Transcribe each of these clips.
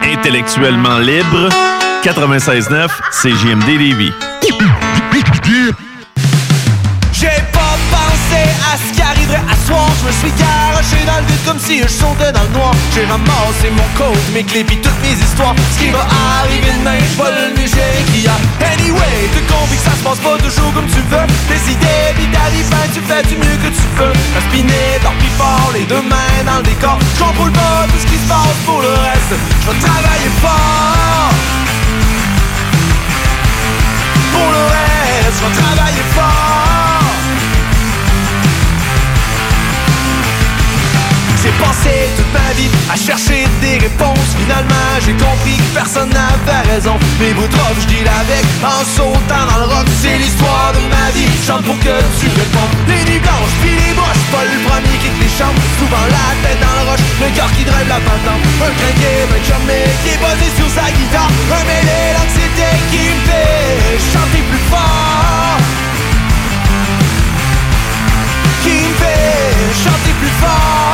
Intellectuellement libre, 96.9 CJMD Lévis. Pensé à ce à soir. Je me suis garoché dans le vide comme si je sautais dans le noir. J'ai ramassé mon code, mes clés pis toutes mes histoires. Ce qui va arriver demain, je vais le mieux qu'il y a. Anyway, te compris que ça se passe pas toujours comme tu veux. Tes idées ben, tu fais du mieux que tu peux Inspiné, dans pis fort, les deux mains dans le décor. J'contrôle pas tout ce qui se passe pour le reste. Je vais travailler fort. Pour le reste, je travailler fort J'ai pensé toute ma vie à chercher des réponses. Finalement j'ai compris que personne n'avait raison. Mes bouts je dis avec en sautant dans le rock C'est l'histoire de ma vie, chante pour que tu réponds Les nuits blanches, puis les broches, pas le premier qui te les chante. Souvent la tête dans le roche, le cœur qui drive la patente Un crinqué, un chumé qui est posé sur sa guitare. Un mêlé l'anxiété qui me fait chanter plus fort. Qui me fait chanter plus fort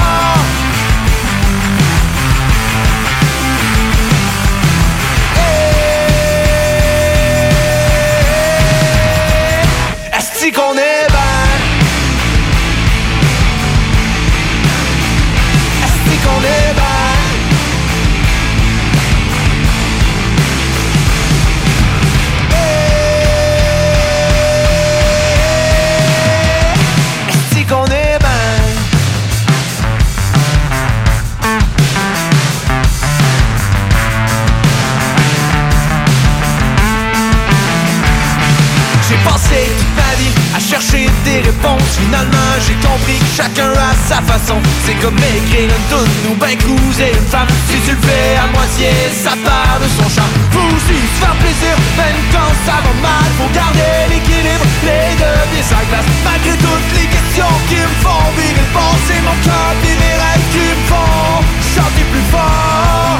Finalement j'ai compris que chacun a sa façon. C'est comme écrire une toune ou ben couser une femme. Si tu le fais à moitié, ça part de son charme. Faut aussi se faire plaisir, même quand ça va mal Faut garder l'équilibre, les deux pieds à glace. Malgré toutes les questions qui me font virer le mon cœur et mes rêves qui me font chanter plus fort.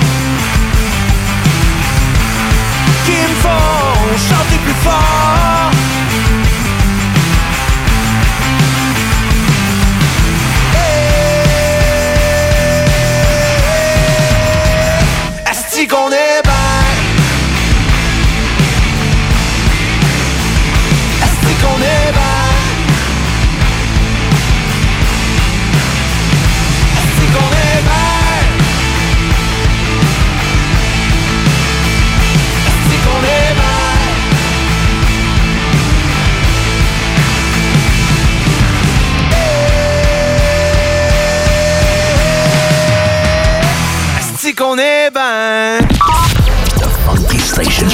Qui me font chanter plus fort Est-ce qu'on est ben Qu'on est ben The Funky Station.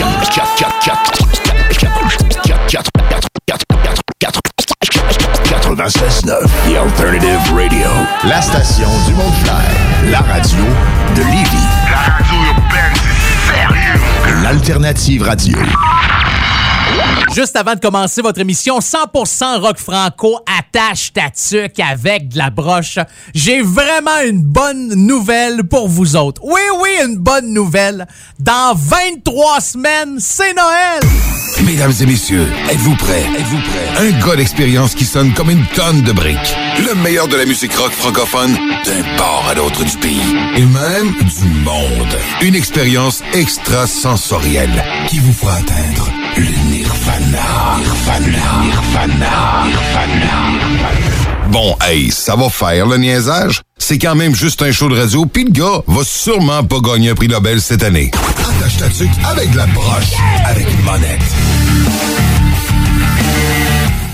96.9 The Alternative Radio. La station du Mont-Clair. La radio de Lévis. La radio urbaine, c'est sérieux. L'alternative radio. Juste avant de commencer votre émission 100% rock franco, attache ta tuque avec de la broche. J'ai vraiment une bonne nouvelle pour vous autres. Oui, oui, une bonne nouvelle. Dans 23 semaines, c'est Noël. Mesdames et messieurs, êtes-vous prêts? Êtes-vous prêts? Un gars d'expérience qui sonne comme une tonne de briques. Le meilleur de la musique rock francophone d'un port à l'autre du pays. Et même du monde. Une expérience extrasensorielle qui vous fera atteindre le Irvana, Irvana, Irvana, Irvana. Bon, hey, ça va faire le niaisage. C'est quand même juste un show de radio, puis le gars va sûrement pas gagner un prix Nobel cette année. Attache ta tuque avec la broche, avec une monette.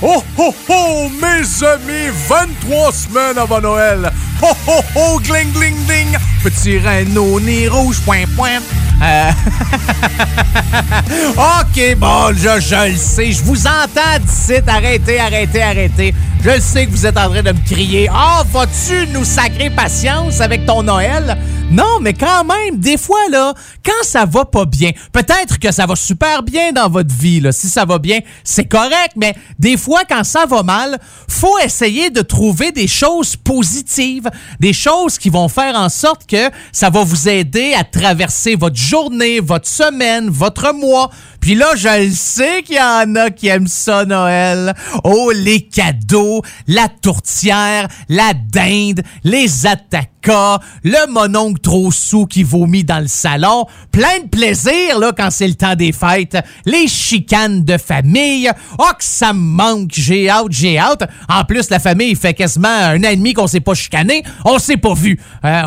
Oh, oh, oh, mes amis, 23 semaines avant Noël. Oh, oh, oh, gling, gling, gling. Petit rein au nez rouge, point, point. Euh, OK, bon, je, je le sais. Je vous entends d'ici. Arrêtez, arrêtez, arrêtez. Je sais que vous êtes en train de me crier. Ah, vas-tu nous sacrer patience avec ton Noël? Non, mais quand même, des fois, là, quand ça va pas bien, peut-être que ça va super bien dans votre vie, là. Si ça va bien, c'est correct, mais des fois, quand ça va mal, faut essayer de trouver des choses positives, des choses qui vont faire en sorte que ça va vous aider à traverser votre journée, votre semaine, votre mois. Puis là, je le sais qu'il y en a qui aiment ça, Noël. Oh, les cadeaux, la tourtière, la dinde, les attaquas, le mononcle trop sous qui vomit dans le salon. Plein de plaisir, là, quand c'est le temps des fêtes. Les chicanes de famille. Oh, que ça me manque. J'ai hâte, j'ai hâte. En plus, la famille fait quasiment un an et demi qu'on s'est pas chicané. On s'est pas vu. Euh,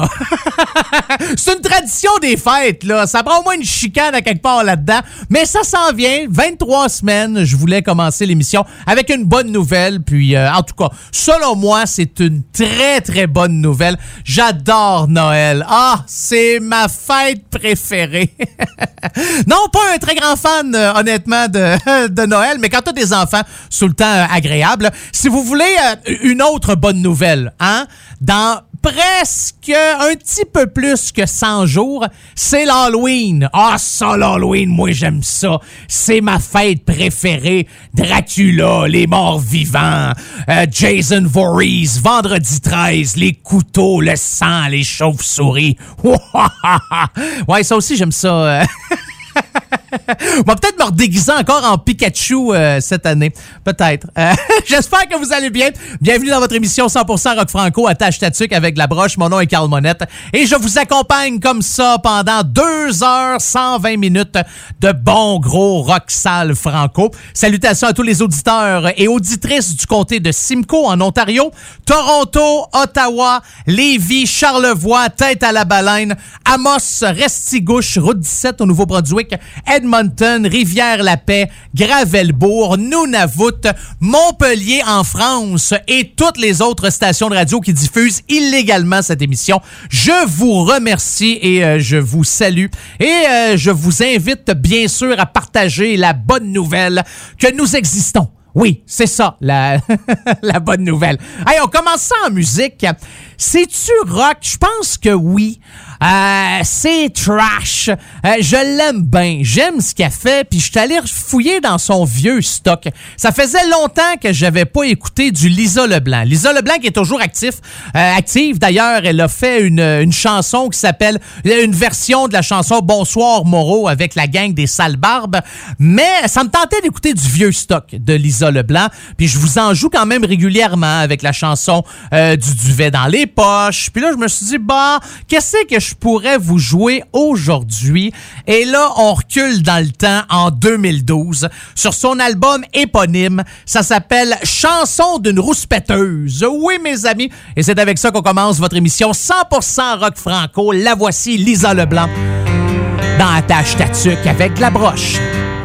c'est une tradition des fêtes, là. Ça prend au moins une chicane à quelque part là-dedans. Mais ça s'en vient. 23 semaines. Je voulais commencer l'émission avec une bonne nouvelle. Puis, euh, en tout cas, selon moi, c'est une très, très bonne nouvelle. J'adore Noël. Ah, c'est ma fête préférée. non, pas un très grand fan, euh, honnêtement, de, Noël, mais quand t'as des enfants, tout le temps euh, agréable. Si vous voulez euh, une autre bonne nouvelle, hein, dans presque un petit peu plus que 100 jours, c'est l'Halloween. Ah, ça, l'Halloween, moi, j'aime ça. C'est ma fête préférée. Dracula, les morts vivants, euh, Jason Voorhees, Vendredi 13, les couteaux, le sang, les chauves-souris. ouais, ça aussi, j'aime ça. On va peut-être me redéguiser encore en Pikachu euh, cette année. Peut-être. Euh, J'espère que vous allez bien. Bienvenue dans votre émission 100% Rock Franco à Tâche Tatuc avec la broche. Mon nom est Carl Monette. Et je vous accompagne comme ça pendant 2 heures 120 minutes de bon gros rock sale franco. Salutations à tous les auditeurs et auditrices du comté de Simcoe en Ontario, Toronto, Ottawa, Lévis, Charlevoix, Tête à la Baleine, Amos, Restigouche, Route 17 au Nouveau-Brunswick, Edmonton, Rivière-la-Paix, Gravelbourg, Nunavut, Montpellier en France et toutes les autres stations de radio qui diffusent illégalement cette émission. Je vous remercie et euh, je vous salue et euh, je vous invite bien sûr à partager la bonne nouvelle que nous existons. Oui, c'est ça, la, bonne nouvelle. Hey, on commence ça en musique. C'est-tu rock? Je pense que oui. Euh, c'est trash. Euh, je l'aime bien. J'aime ce qu'elle fait. Puis je suis allé fouiller dans son vieux stock. Ça faisait longtemps que j'avais pas écouté du Lisa Leblanc. Lisa Leblanc qui est toujours actif, euh, active. D'ailleurs, elle a fait une, chanson qui s'appelle une version de la chanson Bonsoir Moreau avec la gang des sales barbes. Mais ça me tentait d'écouter du vieux stock de Lisa Leblanc. Puis je vous en joue quand même régulièrement avec la chanson euh, du duvet dans les poches. Puis là, je me suis dit, bah, qu'est-ce que je pourrais vous jouer aujourd'hui? Et là, on recule dans le temps en 2012 sur son album éponyme. Ça s'appelle Chanson d'une rouspéteuse. Oui, mes amis. Et c'est avec ça qu'on commence votre émission 100% rock franco. La voici, Lisa Leblanc dans Attache Tatuc avec la broche.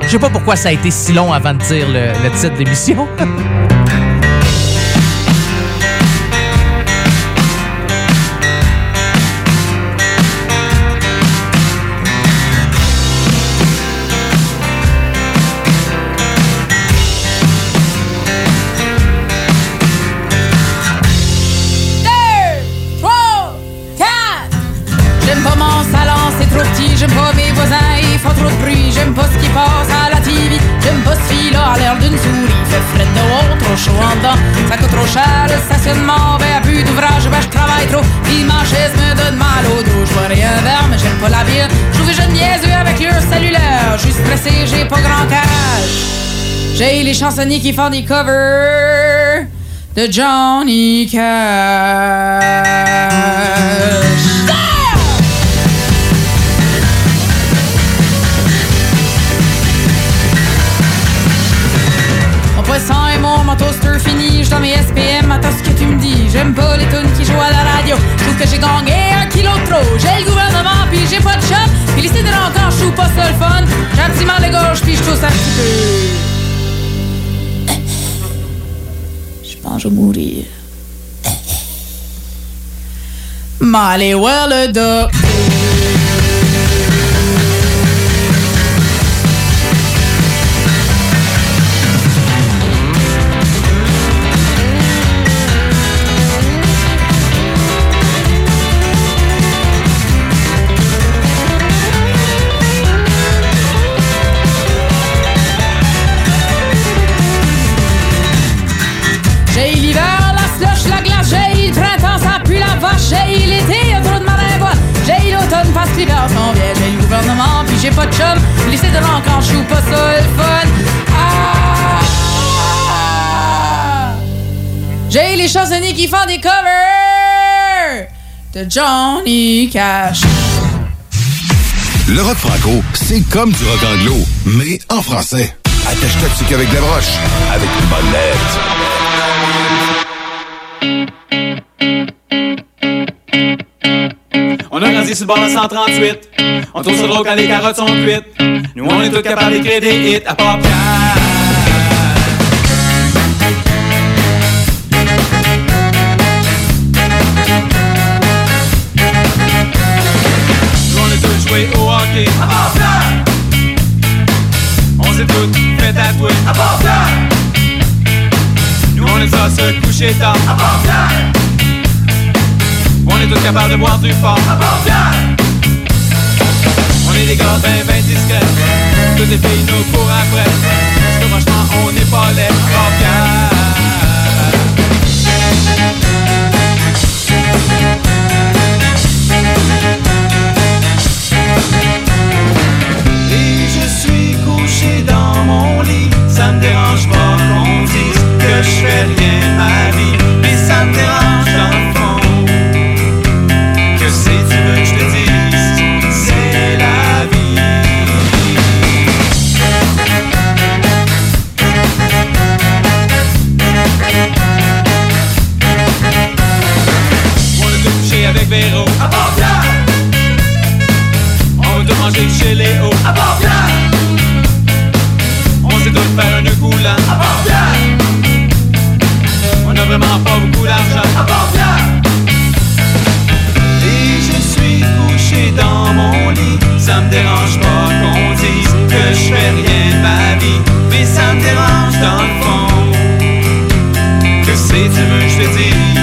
Je sais pas pourquoi ça a été si long avant de dire le, le titre d'émission. Ça coûte trop cher le stationnement. Ben, plus d'ouvrage, ben, je travaille trop. Puis ma chaise me donne mal au dos. Je vois rien vers, mais j'aime pas la ville. Je que je niaiseux avec leur cellulaire. Je suis stressé, j'ai pas grand âge. J'ai les chansonniers qui font des covers de Johnny Cash. Je dans mes SPM, attends ce que tu me dis. J'aime pas les tunes qui jouent à la radio. Je trouve que j'ai gagné un kilo de trop. J'ai le gouvernement, puis j'ai pas de shop. Puis les de encore, je trouve pas ça le fun. J'ai un petit mal de gorge, puis je tousse un petit peu. je vais mourir. M'aller voir le. Pas de chum, l'encre, je pas ça le fun. Ah! J'ai les chansonniers qui font des covers de Johnny Cash. Le rock franco, c'est comme du rock anglo, mais en français. Attache-toi dessus qu'avec la broche, avec une bonne lettre. On a grandi sur le bord de 138. On tourne sur le quand les carottes sont cuites. Nous, on est tous capables d'écrire des hits à part Pierre. Au hockey. À part. On s'est tous fait tatouer. À part. Nous, on est à se coucher tard. À part. On est tous capables de boire du fort. Pierre. On est des gars ben ben discrets. Toutes les filles nous courent après. Parce que franchement, on n'est pas Pierre. Et je suis couché dans mon lit. Ça me dérange pas qu'on dise que je fais rien ma vie. Mais ça me dérange Véro. À. On va tout manger chez Léo. À Pierre. On sait tous faire un coulant. À Pierre. On a vraiment pas beaucoup d'argent. À. Et je suis couché dans mon lit. Ça me dérange pas qu'on dise que je fais rien de ma vie. Mais ça me dérange dans le fond. Que si tu veux que je te dise,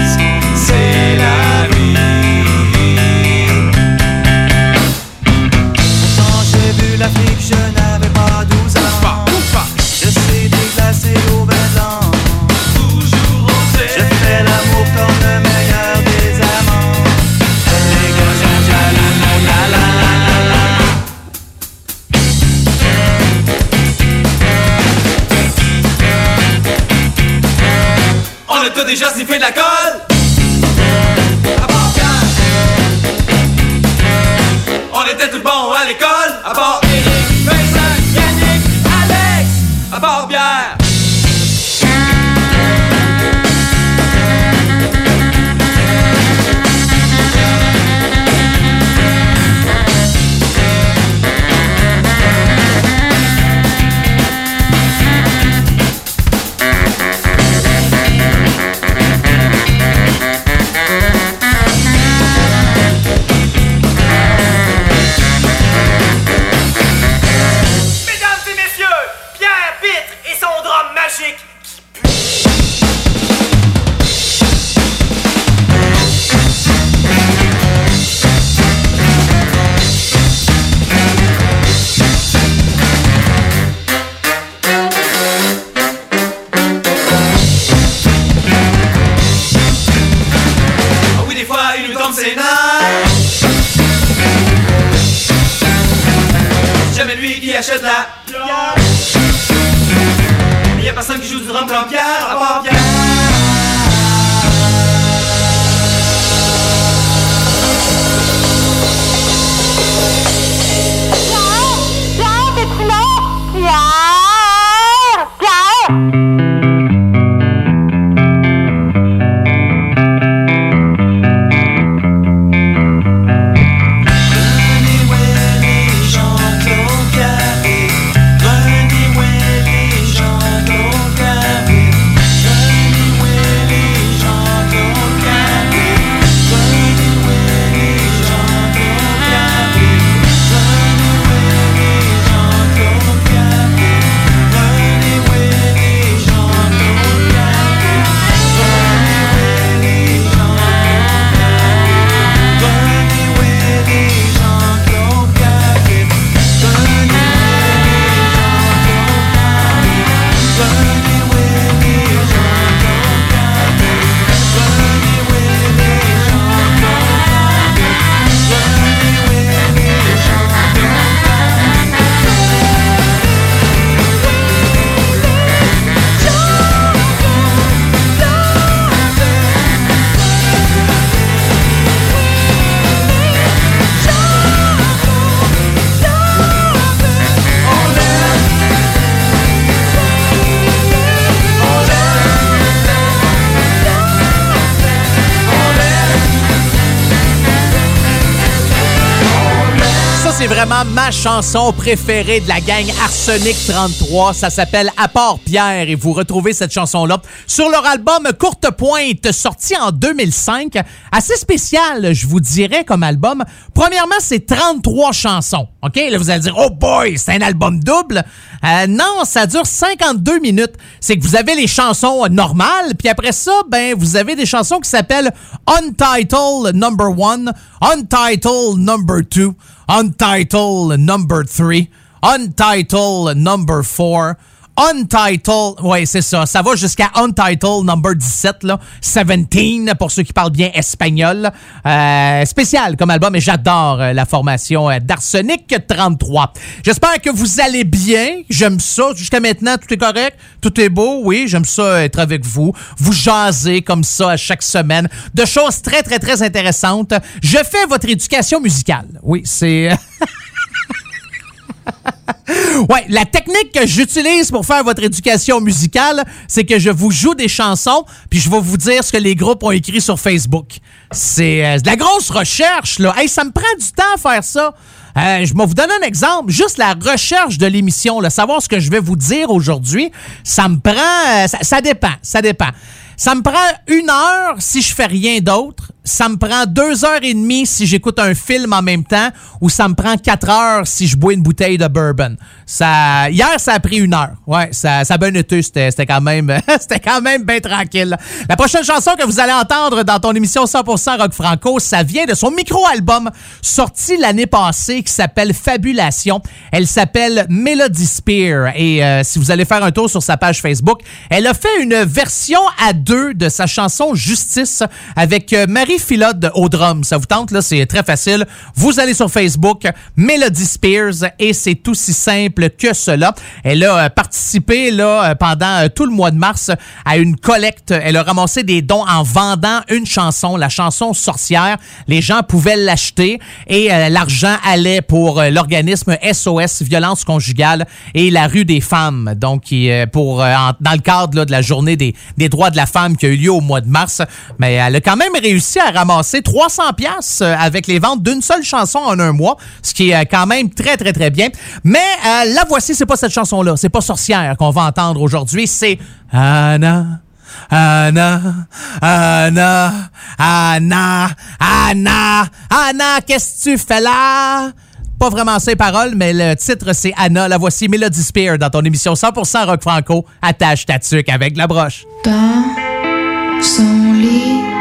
chanson préférée de la gang Arsenic 33. Ça s'appelle À Pierre et vous retrouvez cette chanson-là sur leur album Courte Pointe, sorti en 2005. Assez spécial, je vous dirais, comme album. Premièrement, c'est 33 chansons. OK? Là, vous allez dire, oh boy, c'est un album double. Euh, non, ça dure 52 minutes. C'est que vous avez les chansons normales, puis après ça, ben, vous avez des chansons qui s'appellent Untitled Number One, Untitled Number Two, Untitled Number Three, Untitled Number Four. Untitled, ouais, c'est ça. Ça va jusqu'à Untitled number 17, là. 17, pour ceux qui parlent bien espagnol. Euh, spécial comme album, et j'adore euh, la formation euh, d'Arsenic 33. J'espère que vous allez bien. J'aime ça. Jusqu'à maintenant, tout est correct. Tout est beau. Oui, j'aime ça être avec vous. Vous jaser comme ça à chaque semaine de choses très, très, très intéressantes. Je fais votre éducation musicale. Oui, c'est... Ouais, la technique que j'utilise pour faire votre éducation musicale, c'est que je vous joue des chansons, puis je vais vous dire ce que les groupes ont écrit sur Facebook. C'est euh, de la grosse recherche, là. Hey, ça me prend du temps à faire ça. Euh, je vais vous donner un exemple. Juste la recherche de l'émission, savoir ce que je vais vous dire aujourd'hui, ça me prend... euh, ça, ça dépend, ça dépend. Ça me prend une heure si je fais rien d'autre. Ça me prend deux heures et demie si j'écoute un film en même temps, ou ça me prend quatre heures si je bois une bouteille de bourbon. Ça, hier, ça a pris une heure. Ouais, ça, ça a bien été. C'était, c'était quand même, c'était quand même bien tranquille. La prochaine chanson que vous allez entendre dans ton émission 100% Rock Franco, ça vient de son micro-album sorti l'année passée qui s'appelle Fabulation. Elle s'appelle Melody Spear et euh, si vous allez faire un tour sur sa page Facebook, elle a fait une version à deux de sa chanson Justice avec euh, Marie au drum. Ça vous tente là, c'est très facile. Vous allez sur Facebook, Melody Spears et c'est aussi simple que cela. Elle a euh, participé là euh, pendant euh, tout le mois de mars à une collecte. Elle a ramassé des dons en vendant une chanson, la chanson Sorcière. Les gens pouvaient l'acheter et l'argent allait pour l'organisme SOS Violence conjugale et la rue des femmes. Donc pour dans le cadre là, de la journée des, des droits de la femme qui a eu lieu au mois de mars, mais elle a quand même réussi à ramasser 300 pièces avec les ventes d'une seule chanson en un mois, ce qui est euh, quand même très très très bien. Mais euh, la voici, c'est pas cette chanson là, c'est pas Sorcière qu'on va entendre aujourd'hui, c'est Anna. Anna, Anna, Anna, Anna, Anna, qu'est-ce que tu fais là? Pas vraiment ces paroles, mais le titre c'est Anna. La voici Melody Spear dans ton émission 100% rock franco. Attache ta tuque avec la broche. dans son lit.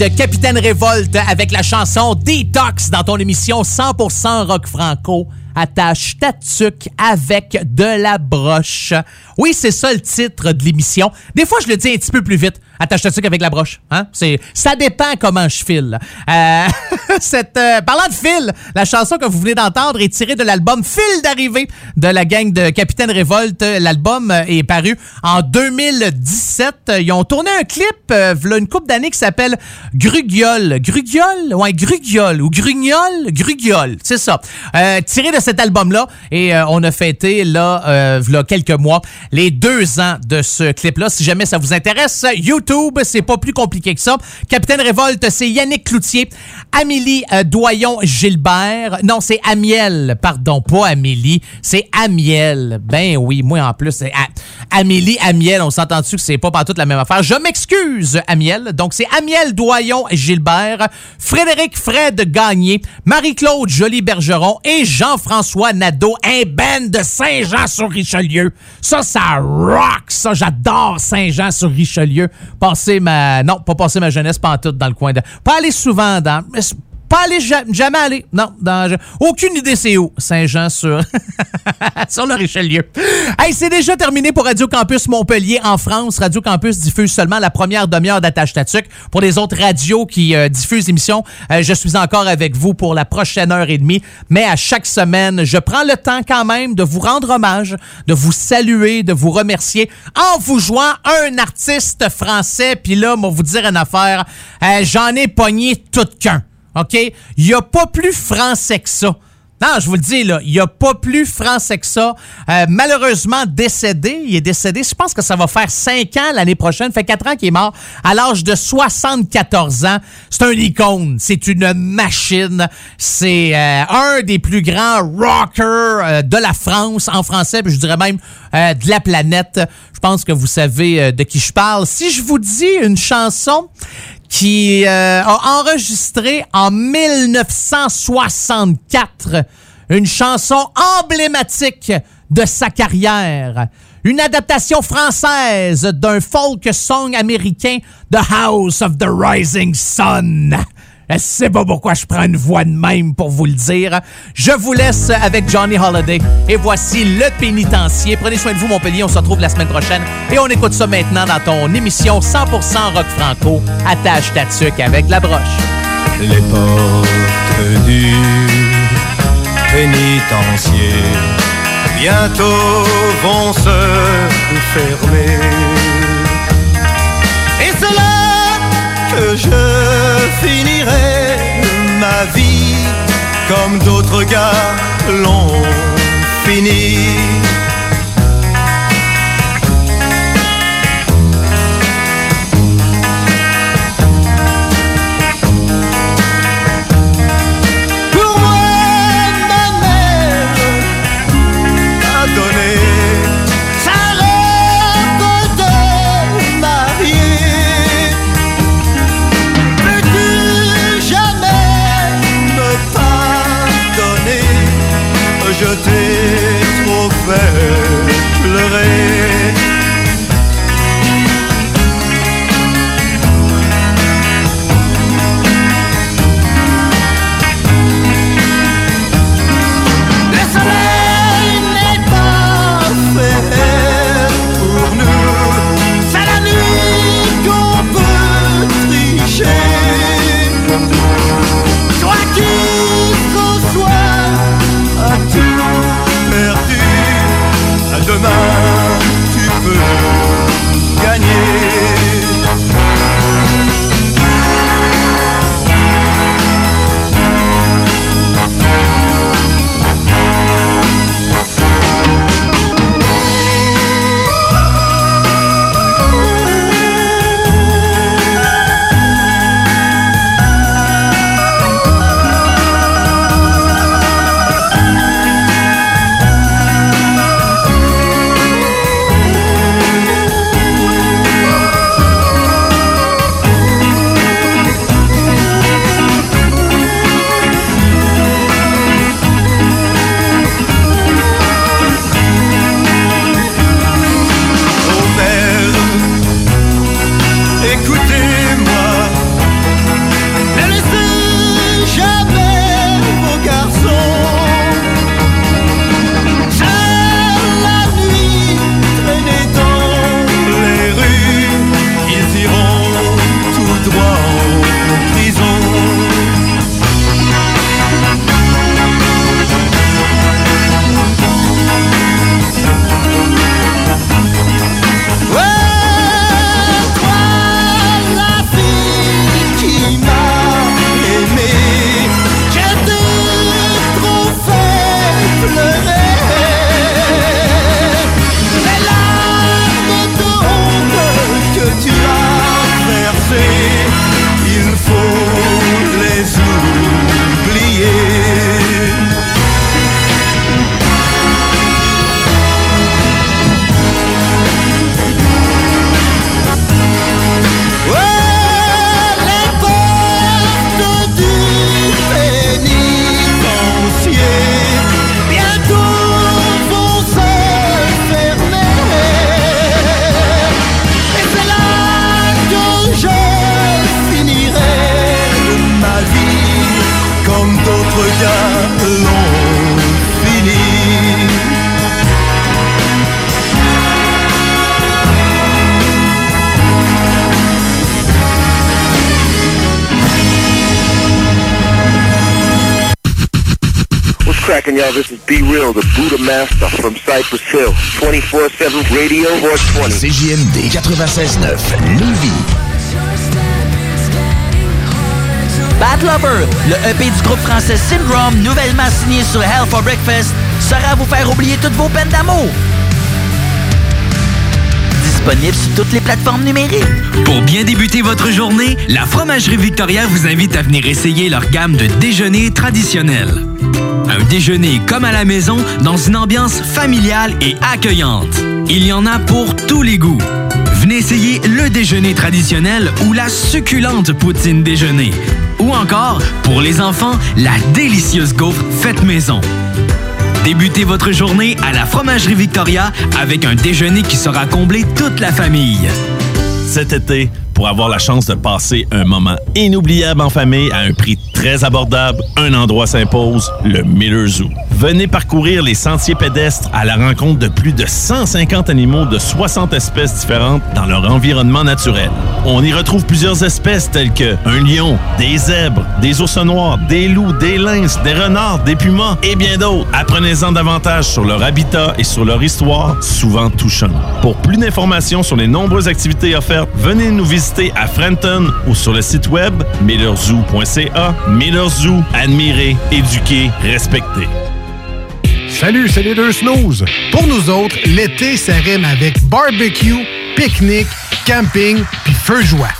De Capitaine Révolte avec la chanson Detox dans ton émission 100% rock franco. Attache ta tuque avec de la broche. Oui, c'est ça le titre de l'émission. Des fois, je le dis un petit peu plus vite. Attache ta tuque avec la broche. Hein? C'est, ça dépend comment je file. Euh, cette, euh, parlant de fil, la chanson que vous venez d'entendre est tirée de l'album Fil d'arrivée de la gang de Capitaine Révolte. L'album euh, est paru en 2017. Ils ont tourné un clip euh, v'là une couple d'années qui s'appelle Grugiol. Grugiol? Ouais, Grugiol ou Grugnol? Grugiol, c'est ça. Euh, tiré de cet album-là et euh, on a fêté là, euh, v'là quelques mois les deux ans de ce clip-là. Si jamais ça vous intéresse, YouTube, c'est pas plus compliqué que ça. Capitaine Révolte, c'est Yannick Cloutier, Amélie euh, Doyon-Gilbert. Non, c'est Amiel, pardon, pas Amélie, c'est Amiel. Ben oui, moi en plus, c'est Amélie, Amiel, on s'entend dessus que c'est pas partout la même affaire? Je m'excuse, Amiel. Donc c'est Amiel Doyon-Gilbert, Frédéric Fred Gagné, Marie-Claude Joly-Bergeron et Jean-François Nadeau, un de Saint-Jean-sur-Richelieu. Ça, ça rock, ça. J'adore Saint-Jean-sur-Richelieu. Passer ma... Non, pas passer ma jeunesse pantoute dans le coin de... Pas aller souvent dans... Pas aller... ja- Jamais aller. Non, dans... Aucune idée c'est où. Saint-Jean sur... sur le Richelieu. Hey, c'est déjà terminé pour Radio Campus Montpellier en France. Radio Campus diffuse seulement la première demi-heure d'Attache Tatuc. Pour les autres radios qui euh, diffusent l'émission, euh, je suis encore avec vous pour la prochaine heure et demie. Mais à chaque semaine, je prends le temps quand même de vous rendre hommage, de vous saluer, de vous remercier en vous jouant un artiste français. Puis là, moi, vous dire une affaire, euh, j'en ai pogné tout qu'un. OK? Il n'y a pas plus français que ça. Non, je vous le dis, là, il n'y a pas plus français que ça. Euh, malheureusement décédé, il est décédé, je pense que ça va faire 5 ans l'année prochaine, fait 4 ans qu'il est mort, à l'âge de 74 ans. C'est un icône, c'est une machine, c'est euh, un des plus grands rockers euh, de la France, en français, puis je dirais même de la planète. Je pense que vous savez de qui je parle. Si je vous dis une chanson qui euh, a enregistré en 1964 une chanson emblématique de sa carrière. Une adaptation française d'un folk song américain, The House of the Rising Sun. Je sais pas pourquoi je prends une voix de même pour vous le dire. Je vous laisse avec Johnny Holiday. Et voici le pénitencier. Prenez soin de vous, Montpellier. On se retrouve la semaine prochaine. Et on écoute ça maintenant dans ton émission 100% rock franco. Attache ta tuque avec la broche. Les portes du pénitencier bientôt vont se fermer. Et c'est là que je comme d'autres gars l'ont fini. Cypress Hill. 24-7 Radio 420. CJMD 96.9, Lévis. Bad Lover, le EP du groupe français Syndrome, nouvellement signé sur Hell for Breakfast, sera à vous faire oublier toutes vos peines d'amour. Disponible sur toutes les plateformes numériques. Pour bien débuter votre journée, la Fromagerie Victoria vous invite à venir essayer leur gamme de déjeuners traditionnels. Un déjeuner comme à la maison, dans une ambiance familiale et accueillante. Il y en a pour tous les goûts. Venez essayer le déjeuner traditionnel ou la succulente poutine déjeuner. Ou encore, pour les enfants, la délicieuse gaufre faite maison. Débutez votre journée à la Fromagerie Victoria avec un déjeuner qui sera comblé toute la famille. Cet été, pour avoir la chance de passer un moment inoubliable en famille à un prix très abordable, un endroit s'impose, le Miller Zoo. Venez parcourir les sentiers pédestres à la rencontre de plus de 150 animaux de 60 espèces différentes dans leur environnement naturel. On y retrouve plusieurs espèces telles que un lion, des zèbres, des ours noirs, des loups, des lynx, des renards, des pumas et bien d'autres. Apprenez-en davantage sur leur habitat et sur leur histoire, souvent touchante. Pour plus d'informations sur les nombreuses activités offertes, venez nous visiter à Frenton ou sur le site web millerzoo.ca. Miller Zoo, admirer, éduquer, respecter. Salut, c'est les deux snooze. Pour nous autres, l'été, ça rime avec barbecue, pique-nique, camping, puis feu joie.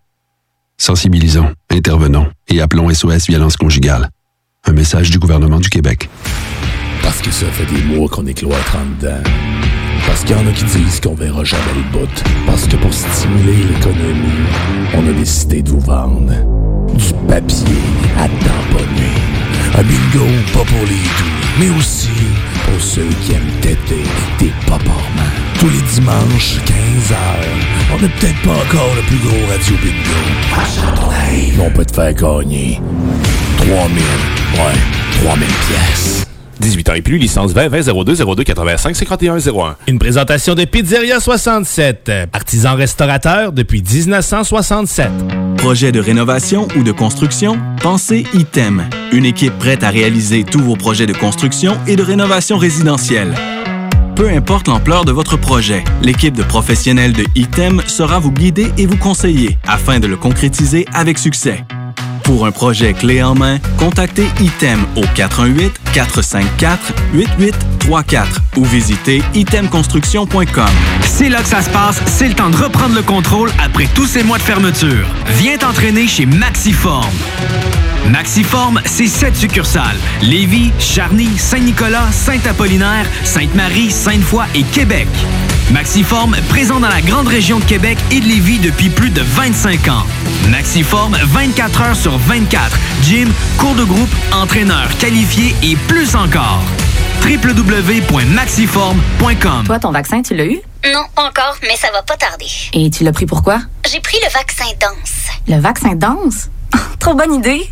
Sensibilisons, intervenons et appelons SOS Violence Conjugale. Un message du gouvernement du Québec. Parce que ça fait des mois qu'on est cloître en dedans. Parce qu'il y en a qui disent qu'on verra jamais le bout. Parce que pour stimuler l'économie, on a décidé de vous vendre du papier à tamponner. Un bingo pas pour les doux, mais aussi pour ceux qui aiment têter des paparmans. Tous les dimanches, 15h, on n'est peut-être pas encore le plus gros radio bingo. On peut te faire gagner 3000, ouais, 3000 pièces. 18 ans et plus, licence 20 20 02 02 85 51 01. Une présentation de Pizzeria 67, artisan restaurateur depuis 1967. Projet de rénovation ou de construction? Pensez ITEM, une équipe prête à réaliser tous vos projets de construction et de rénovation résidentielle. Peu importe l'ampleur de votre projet, l'équipe de professionnels de ITEM sera vous guider et vous conseiller afin de le concrétiser avec succès. Pour un projet clé en main, contactez ITEM au 418-454-8834 ou visitez itemconstruction.com. C'est là que ça se passe, c'est le temps de reprendre le contrôle après tous ces mois de fermeture. Viens t'entraîner chez Maxiform. Maxiform, c'est sept succursales. Lévis, Charny, Saint-Nicolas, Saint-Apollinaire, Sainte-Marie, Sainte-Foy et Québec. Maxiform, présent dans la grande région de Québec et de Lévis depuis plus de 25 ans. Maxiform, 24 heures sur 24. Gym, cours de groupe, entraîneur qualifié et plus encore. www.maxiform.com Toi, ton vaccin, tu l'as eu? Non, pas encore, mais ça va pas tarder. Et tu l'as pris pourquoi? J'ai pris le vaccin danse. Le vaccin danse? Trop bonne idée!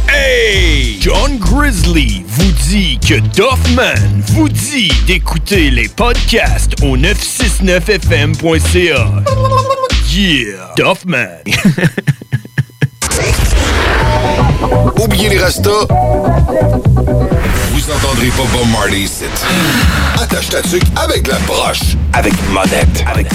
Hey! John Grizzly vous dit que Doffman vous dit d'écouter les podcasts au 969fm.ca. Yeah! Doffman! Oubliez les restos. Vous entendrez pas Bob Marley ici. Attache ta tuque avec la broche. Avec monette. Avec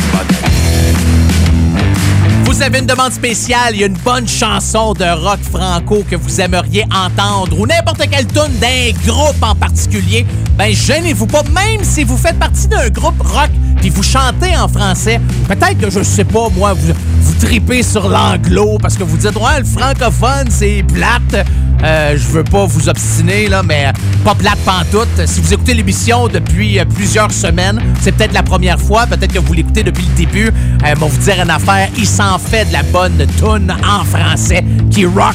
Vous avez une demande spéciale, il y a une bonne chanson de rock franco que vous aimeriez entendre ou n'importe quelle tune d'un groupe en particulier, ben gênez-vous pas, même si vous faites partie d'un groupe rock puis vous chantez en français, peut-être que je sais pas moi, vous, vous tripez sur l'anglo parce que vous dites ouais, le francophone c'est plate. Euh, je veux pas vous obstiner là, mais pas plate pantoute. Si vous écoutez l'émission depuis euh, plusieurs semaines, c'est peut-être la première fois, peut-être que vous l'écoutez depuis le début. Euh, bon, vous dire une affaire, il s'en fait de la bonne tune en français qui rock.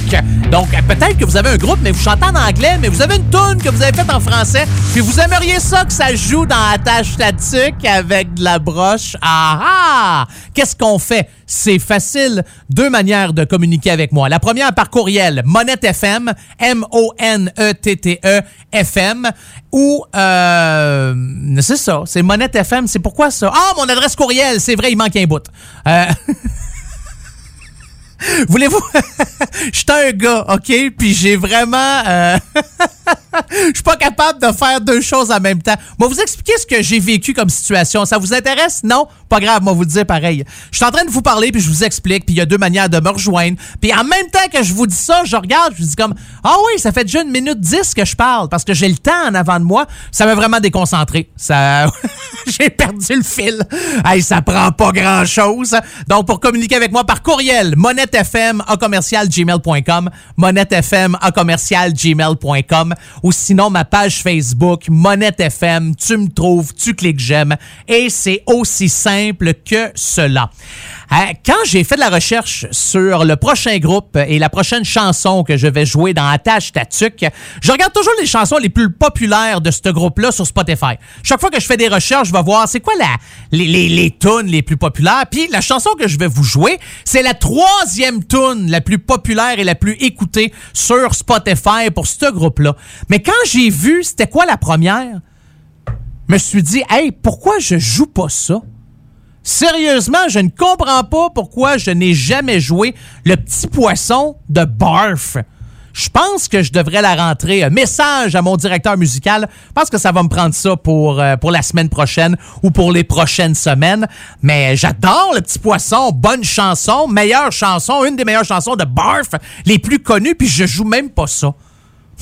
Donc peut-être que vous avez un groupe, mais vous chantez en anglais, mais vous avez une tune que vous avez faite en français, puis vous aimeriez ça que ça joue dans la tâche statique avec de la broche. Ah ah! Qu'est-ce qu'on fait? C'est facile. Deux manières de communiquer avec moi. La première par courriel, Monette FM, M-O-N-E-T-T-E FM, ou, euh, c'est ça, c'est Monette FM. C'est pourquoi ça? Ah, mon adresse courriel, c'est vrai, il manque un bout. Euh, Voulez-vous? Je suis un gars, OK? Puis j'ai vraiment... euh, Je suis pas capable de faire deux choses en même temps. Moi, vous expliquer ce que j'ai vécu comme situation. Ça vous intéresse? Non? Pas grave, moi, vous le pareil. Je suis en train de vous parler, puis je vous explique, puis il y a deux manières de me rejoindre. Puis en même temps que je vous dis ça, je regarde, je vous dis comme, ah oui, ça fait déjà une minute dix que je parle, parce que j'ai le temps en avant de moi. Ça m'a vraiment déconcentré. Ça... j'ai perdu le fil. Hey, ça prend pas grand-chose. Donc, pour communiquer avec moi par courriel, monettefm à commercial gmail.com, monettefm à commercial ou sinon ma page Facebook, Monette FM, tu me trouves, tu cliques j'aime, et c'est aussi simple que cela. Euh, quand j'ai fait de la recherche sur le prochain groupe et la prochaine chanson que je vais jouer dans Attache Tatuc, je regarde toujours les chansons les plus populaires de ce groupe-là sur Spotify. Chaque fois que je fais des recherches, je vais voir c'est quoi les, les, les tunes les plus populaires. Puis la chanson que je vais vous jouer, c'est la troisième tune la plus populaire et la plus écoutée sur Spotify pour ce groupe-là. Mais quand j'ai vu c'était quoi la première, je me suis dit, hey, pourquoi je joue pas ça? Sérieusement, je ne comprends pas pourquoi je n'ai jamais joué le petit poisson de Barf. Je pense que je devrais la rentrer. Un message à mon directeur musical. Je pense que ça va me prendre ça pour, euh, pour la semaine prochaine ou pour les prochaines semaines. Mais j'adore le petit poisson. Bonne chanson, meilleure chanson, une des meilleures chansons de Barf, les plus connues, puis je joue même pas ça.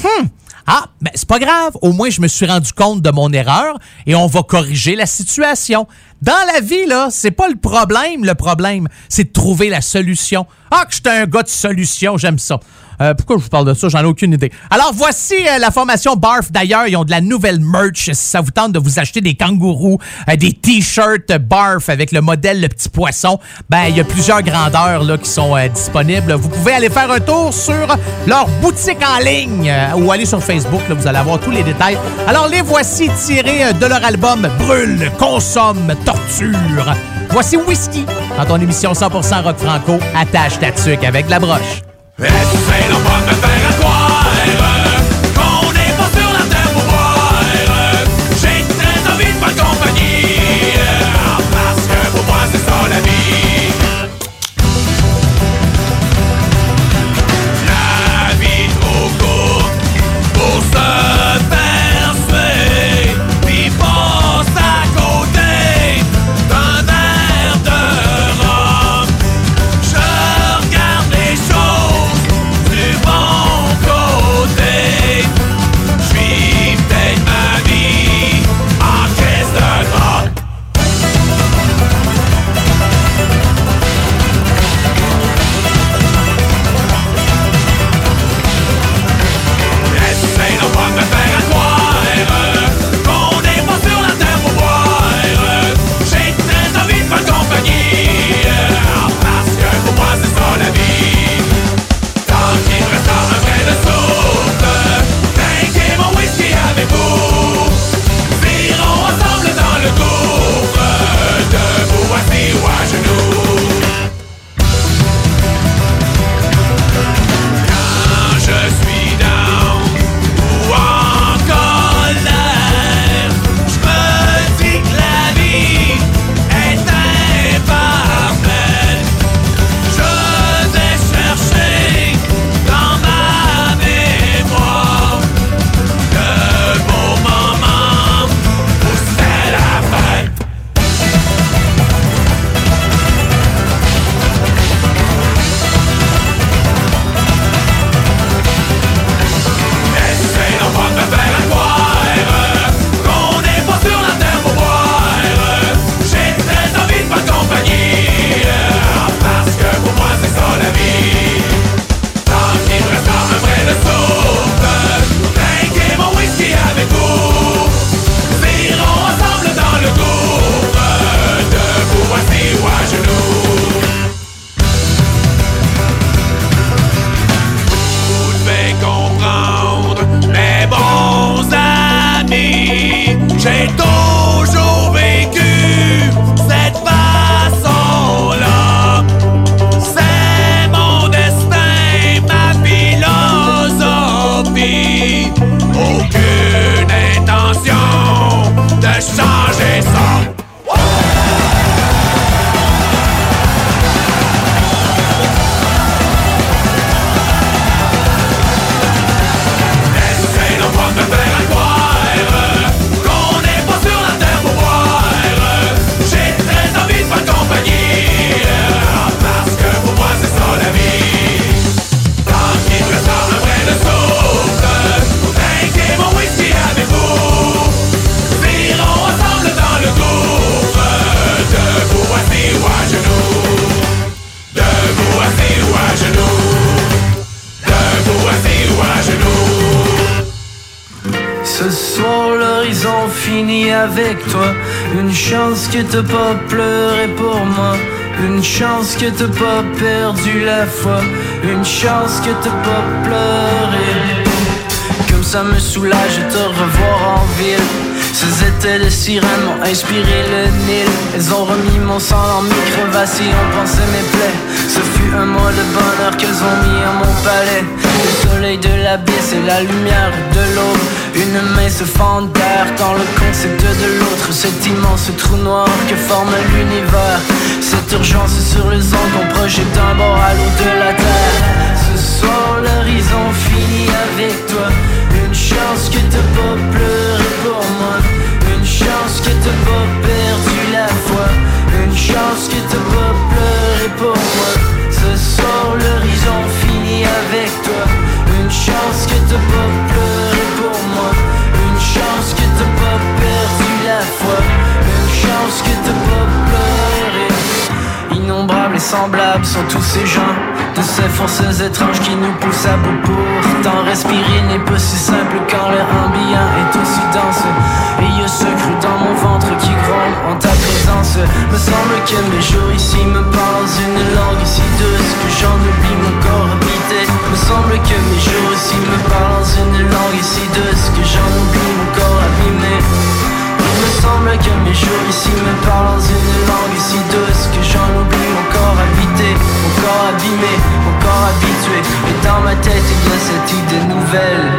Hmm. Ah, ben c'est pas grave. Au moins, je me suis rendu compte de mon erreur et on va corriger la situation. Dans la vie, là, c'est pas le problème, le problème, c'est de trouver la solution. Ah, que j'étais un gars de solution, j'aime ça. Euh, pourquoi je vous parle de ça? J'en ai aucune idée. Alors, voici euh, la formation Barf. D'ailleurs, ils ont de la nouvelle merch. Si ça vous tente de vous acheter des kangourous, euh, des t-shirts Barf avec le modèle Le Petit Poisson, ben, il y a plusieurs grandeurs là, qui sont disponibles. Vous pouvez aller faire un tour sur leur boutique en ligne ou aller sur Facebook. Là, vous allez avoir tous les détails. Alors, les voici tirés de leur album Brûle, Consomme, Voici Whisky dans ton émission 100% rock franco. Attache ta tuque avec la broche. Une chance que t'as pas pleuré pour moi. Une chance que t'as pas perdu la foi. Une chance que t'as pas pleuré. Comme ça me soulage de te revoir en ville. Ces étés de sirènes m'ont inspiré le Nil. Elles ont remis mon sang dans mes et ont pensé mes plaies. Ce fut un mois de bonheur qu'elles ont mis à mon palais. Le soleil de l'abysse et la lumière de l'aube. Une main se fend d'air dans le concept de l'autre. Cet immense trou noir que forme l'univers. Cette urgence sur les ondes qu'on projette d'un bord à l'autre de la terre. Ce soir, l'horizon finit avec toi. Une chance que t'as pas pleuré pour moi. Une chance que t'as pas perdu la foi. Une chance que t'as pas pleuré pour moi. L'horizon finit avec toi. Une chance que t'as pas semblables sont tous ces gens. De ces forces étranges qui nous poussent à bout Pourtant respirer n'est pas si simple quand l'air ambiant est aussi dense. Et ce cru dans mon ventre qui gronde en ta présence. Me semble que mes jours ici me parlent une langue si douce Que j'en oublie mon corps habité. Me semble que mes jours ici me parlent une langue si douce Que j'en oublie mon corps abîmé me semble que mes jours ici me parlent dans une langue si douce Que j'en oublie. Mon corps habité, mon corps abîmé, mon corps habitué. Et dans ma tête il y a cette idée nouvelle.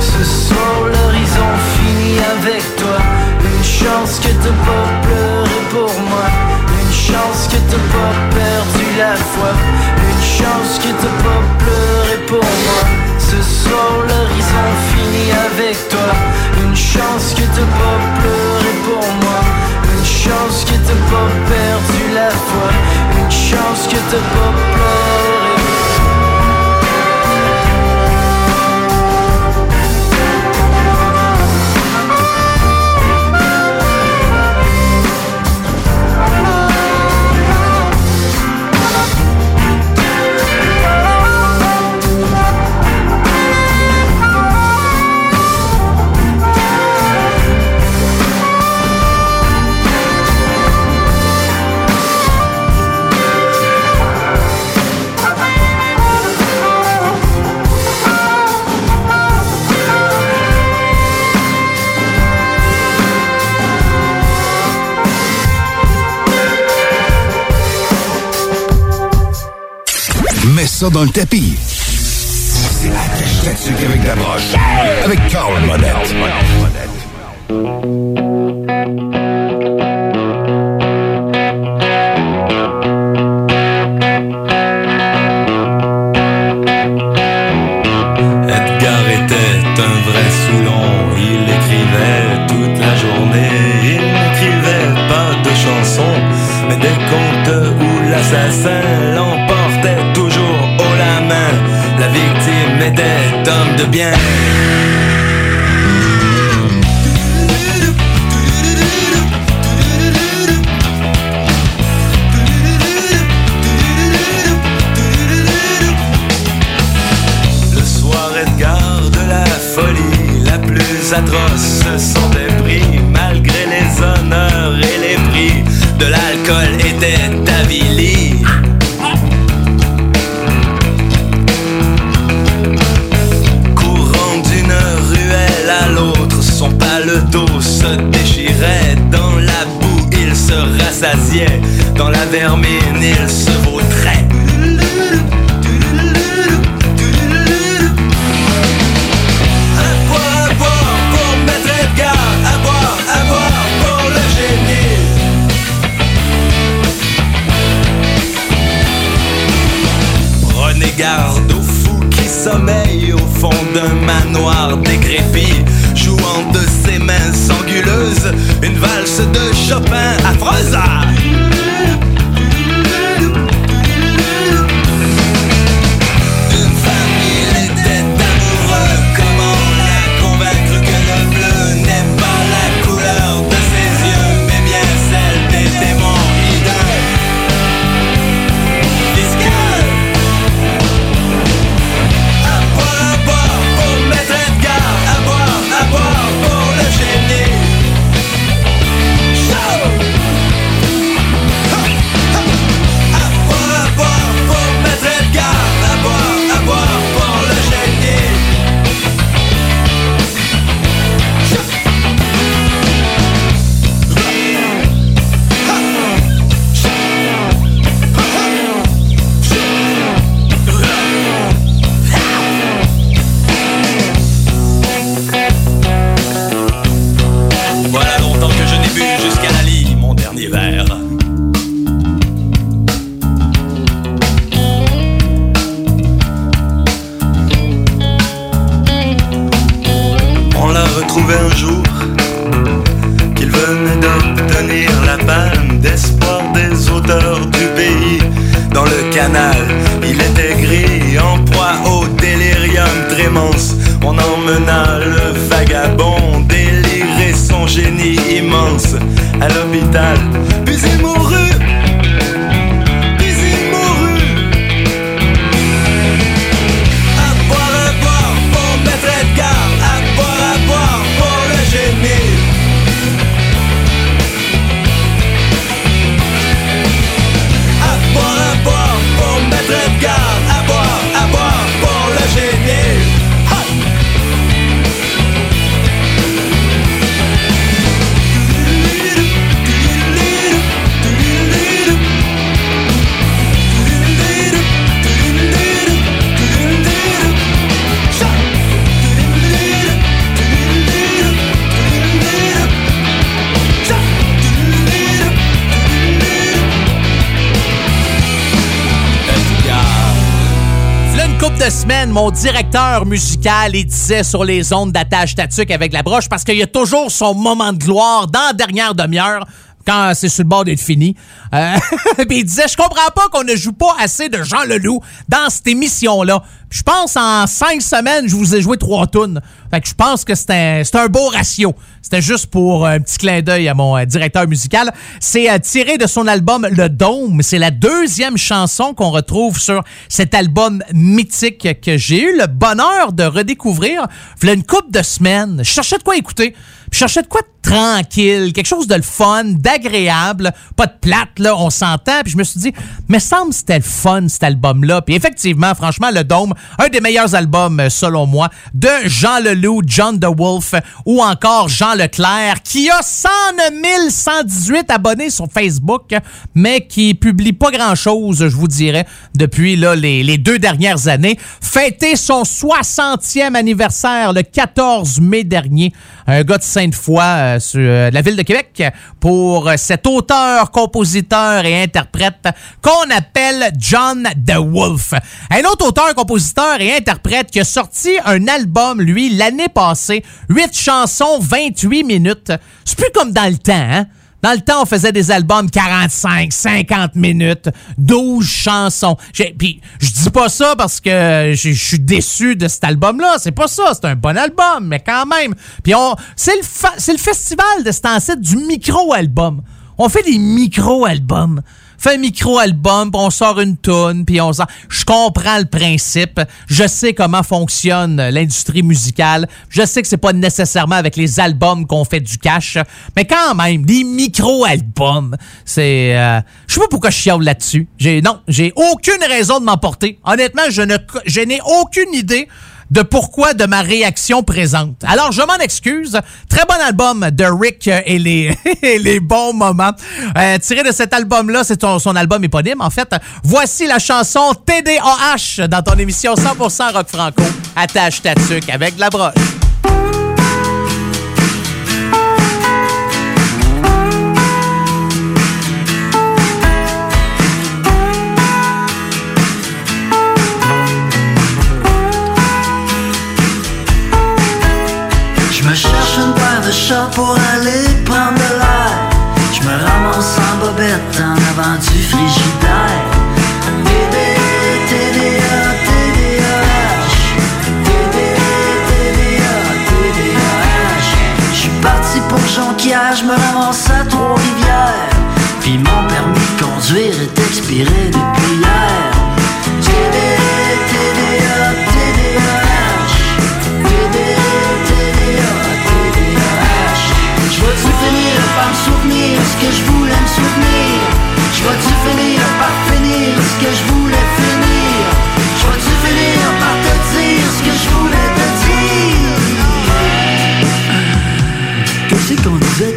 Ce soir l'horizon finit avec toi. Une chance que t'as pas pleuré pour moi. Une chance que t'as pas perdu la foi. Une chance que t'as pas pleuré pour moi Ce soir l'horizon finit avec toi. Une chance que t'as pas pleuré pour moi. Une chance que t'as pas perdu la foi. Une chance que t'as pas pleuré ça dans le tapis. C'est avec la broche. Avec Carl Monette. Edgar était un vrai Soulon, il écrivait toute la journée, il n'écrivait pas de chansons, mais des contes où l'assassin bien. Musical, il disait sur les ondes d'attache tatuc avec la broche parce qu'il y a toujours son moment de gloire dans la dernière demi-heure quand c'est sur le bord d'être fini. Euh, puis il disait, je comprends pas qu'on ne joue pas assez de Jean Leloup dans cette émission-là. Je pense en cinq semaines, je vous ai joué trois tunes. Fait que je pense que c'est un, un beau ratio. C'était juste pour un petit clin d'œil à mon euh, directeur musical. C'est euh, tiré de son album Le Dôme. C'est la deuxième chanson qu'on retrouve sur cet album mythique que j'ai eu le bonheur de redécouvrir. Voilà une couple de semaines. Je cherchais de quoi écouter. Je cherchais de quoi tranquille, quelque chose de le fun, d'agréable, pas de plate, là, on s'entend. Puis je me suis dit, mais semble c'était le fun, cet album-là. Puis effectivement, franchement, Le Dôme, un des meilleurs albums, euh, selon moi, de Jean Leloup, John the Wolf ou encore Jean Leclerc, qui a 109 118 abonnés sur Facebook, mais qui publie pas grand-chose, je vous dirais, depuis là, les, les deux dernières années. Fêté son 60e anniversaire le 14 mai dernier. Un gars de Sainte-Foy, sur euh, la ville de Québec, pour cet auteur, compositeur et interprète qu'on appelle John the Wolf. Un autre auteur, compositeur et interprète qui a sorti un album, lui, l'année passée. 8 chansons, 28 minutes. C'est plus comme dans le temps, hein? Dans le temps, on faisait des albums 45, 50 minutes, 12 chansons. Puis je dis pas ça parce que je suis déçu de cet album-là. C'est pas ça. C'est un bon album, mais quand même. Puis on, c'est le, fa- c'est le festival de cet du micro-album. On fait des micro-albums. Fait un micro-album, on sort une tonne, puis on sort... Je comprends le principe. Je sais comment fonctionne l'industrie musicale. Je sais que c'est pas nécessairement avec les albums qu'on fait du cash. Mais quand même, des micro-albums, c'est... euh, Je sais pas pourquoi je chiale là-dessus. J'ai Non, j'ai aucune raison de m'emporter. Honnêtement, je n'ai aucune idée de pourquoi de ma réaction présente. Alors, je m'en excuse. Très bon album de Rick et les, et les bons moments. Euh, tiré de cet album-là, c'est son, son album éponyme, en fait. Voici la chanson TDAH dans ton émission 100% rock franco. Attache ta tuque avec de la broche. Pour aller prendre de l'air. Je me ramasse en bobette en avant du frigidaire. Je suis parti pour Jonquière, je me ramasse à Trois-Rivières. Puis mon permis de conduire est expiré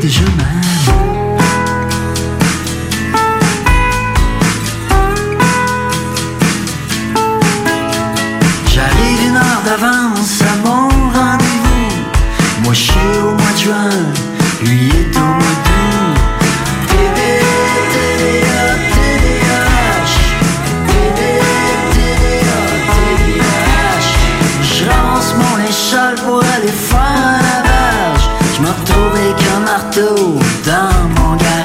déjà, man? J'arrive une heure d'avance à mon rendez-vous. Moi je suis au mois de juin, lui d'un manga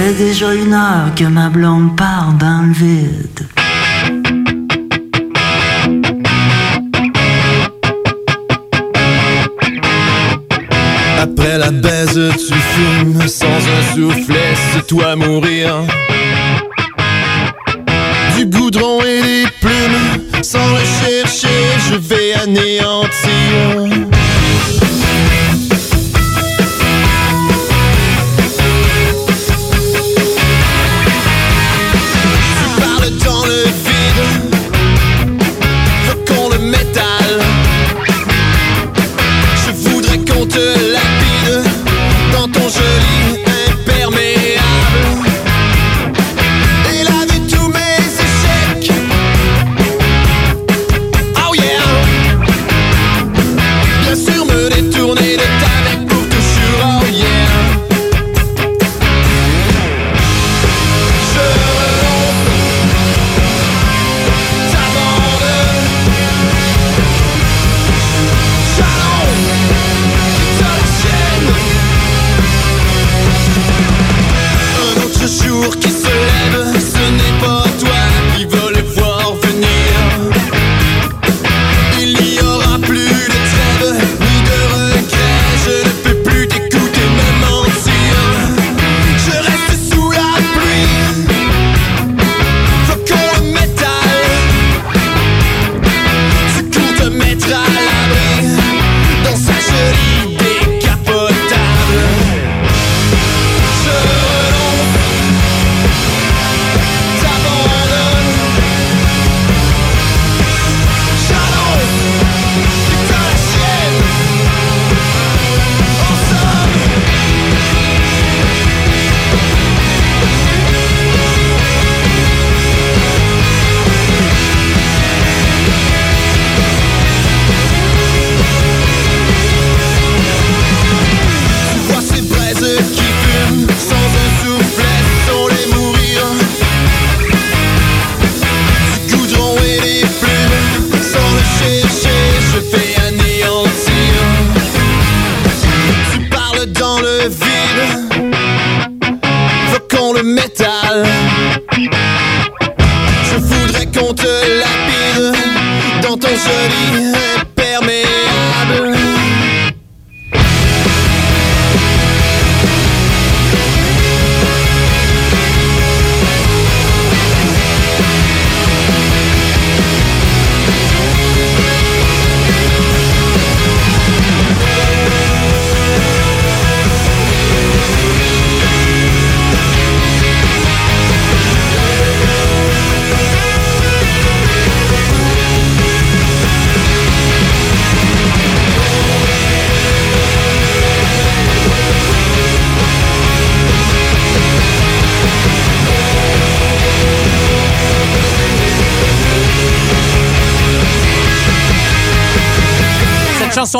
fait déjà une heure que ma blonde part dans le vide. Après la baise, tu fumes sans un souffle, laisse-toi mourir.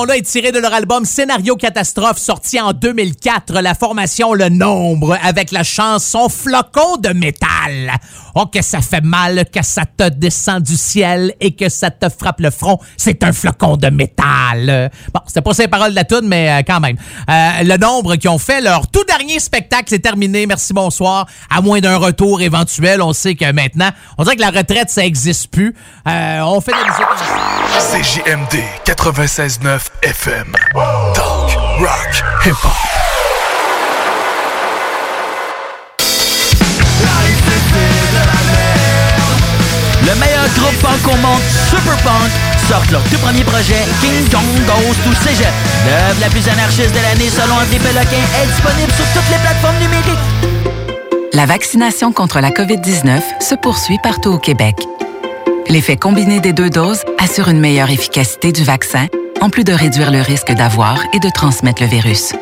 Chanson-là est de leur album Scénario Catastrophe, sorti en 2004. La formation Le Nombre, avec la chanson Flocon de métal. Oh, que ça fait mal, que ça te descend du ciel et que ça te frappe le front. C'est un flocon de métal. Bon, c'était pas ces paroles de la tune, mais euh, quand même. Euh, le Nombre qui ont fait leur tout dernier spectacle, c'est terminé. Merci, bonsoir. À moins d'un retour éventuel, on sait que maintenant, on dirait que la retraite, ça existe plus. Euh, on fait de la musique. CJMD 96.9 FM. Talk, rock, hip-hop. Le meilleur groupe punk au monde, Super Punk, sortent leur tout premier projet, King Kong Goes to Cégep. L'œuvre la plus anarchiste de l'année selon André Péloquin est disponible sur toutes les plateformes numériques. La vaccination contre la COVID-19 se poursuit partout au Québec. L'effet combiné des deux doses assure une meilleure efficacité du vaccin, en plus de réduire le risque d'avoir et de transmettre le virus.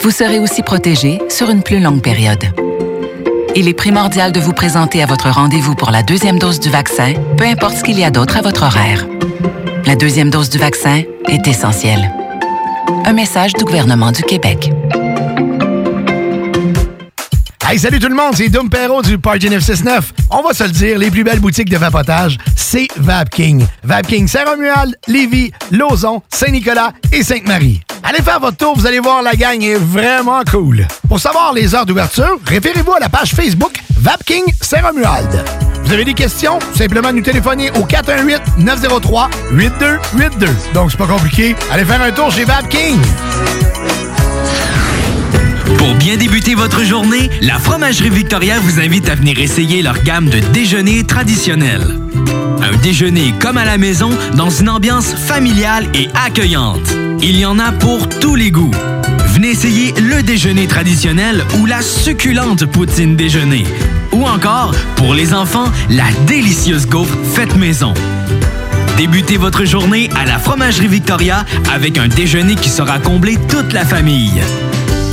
Vous serez aussi protégé sur une plus longue période. Il est primordial de vous présenter à votre rendez-vous pour la deuxième dose du vaccin, peu importe ce qu'il y a d'autre à votre horaire. La deuxième dose du vaccin est essentielle. Un message du gouvernement du Québec. Hey, salut tout le monde, c'est Dom Perrault du Party 969. On va se le dire, les plus belles boutiques de vapotage, c'est Vapking. Vapking Saint-Romuald, Lévis, Lauson, Saint-Nicolas et Sainte-Marie. Allez faire votre tour, vous allez voir, la gang est vraiment cool. Pour savoir les heures d'ouverture, référez-vous à la page Facebook Vapking Saint-Romuald. Vous avez des questions? Simplement nous téléphoner au 418-903-8282. Donc, c'est pas compliqué. Allez faire un tour chez Vapking. Pour bien débuter votre journée, la Fromagerie Victoria vous invite à venir essayer leur gamme de déjeuners traditionnels. Un déjeuner comme à la maison dans une ambiance familiale et accueillante. Il y en a pour tous les goûts. Venez essayer le déjeuner traditionnel ou la succulente poutine déjeuner. Ou encore, pour les enfants, la délicieuse gaufre faite maison. Débutez votre journée à la Fromagerie Victoria avec un déjeuner qui sera comblé toute la famille.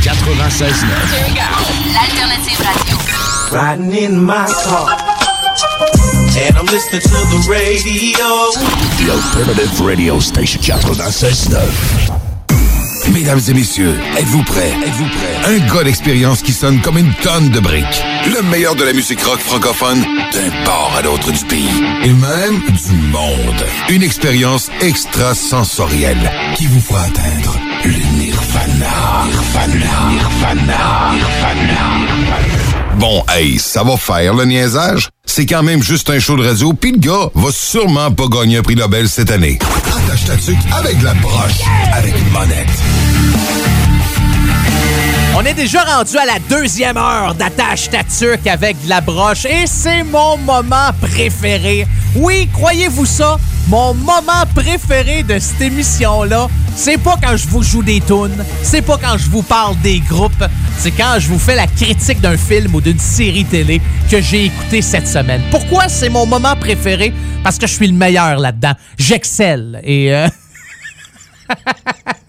96.9. L'alternative radio. Riding in my car. And I'm listening to the radio. The Alternative Radio Station 96.9. Mesdames et messieurs, êtes-vous prêts? Êtes-vous prêts? Un gars d'expérience qui sonne comme une tonne de briques. Le meilleur de la musique rock francophone d'un port à l'autre du pays. Et même du monde. Une expérience extrasensorielle qui vous fera atteindre le nirvana. Nirvana. Nirvana. Nirvana. Bon, hey, ça va faire le niaisage. C'est quand même juste un show de radio, puis le gars va sûrement pas gagner un prix Nobel cette année. Attache ta tuque avec la broche, avec une monette. On est déjà rendu à la deuxième heure d'attache ta tuque avec de la broche et c'est mon moment préféré. Oui, croyez-vous ça? Mon moment préféré de cette émission-là, c'est pas quand je vous joue des tunes, c'est pas quand je vous parle des groupes, c'est quand je vous fais la critique d'un film ou d'une série télé que j'ai écouté cette semaine. Pourquoi c'est mon moment préféré? Parce que je suis le meilleur là-dedans. J'excelle et... euh,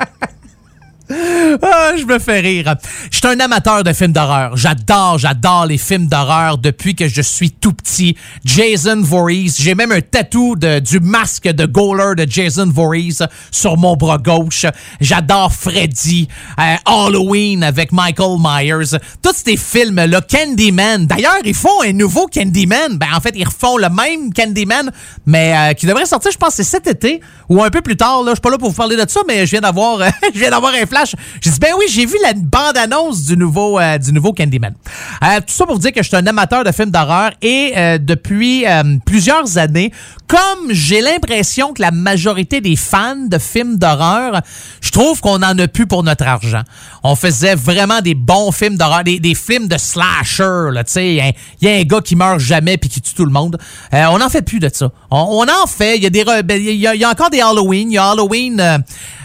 Ah, je me fais rire. Je suis un amateur de films d'horreur. J'adore, j'adore les films d'horreur depuis que je suis tout petit. Jason Voorhees. J'ai même un tatou du masque de Goaler de Jason Voorhees sur mon bras gauche. J'adore Freddy. euh, Halloween avec Michael Myers. Tous ces films-là. Candyman. D'ailleurs, ils font un nouveau Candyman. Ben, en fait, ils refont le même Candyman, mais euh, qui devrait sortir, je pense, c'est cet été ou un peu plus tard. Je suis pas là pour vous parler de ça, mais je viens d'avoir, je viens d'avoir un flash. J'ai dit, ben oui, j'ai vu la bande-annonce du nouveau, euh, du nouveau Candyman. Euh, tout ça pour dire que je suis un amateur de films d'horreur et euh, depuis plusieurs années, comme j'ai l'impression que la majorité des fans de films d'horreur, je trouve qu'on en a plus pour notre argent. On faisait vraiment des bons films d'horreur, des, films de slasher, là, tu sais. Il y a un- gars qui meurt jamais puis qui tue tout le monde. Euh, on en fait plus de ça. On, en fait. Il y a encore des Halloween. Il y a Halloween, euh,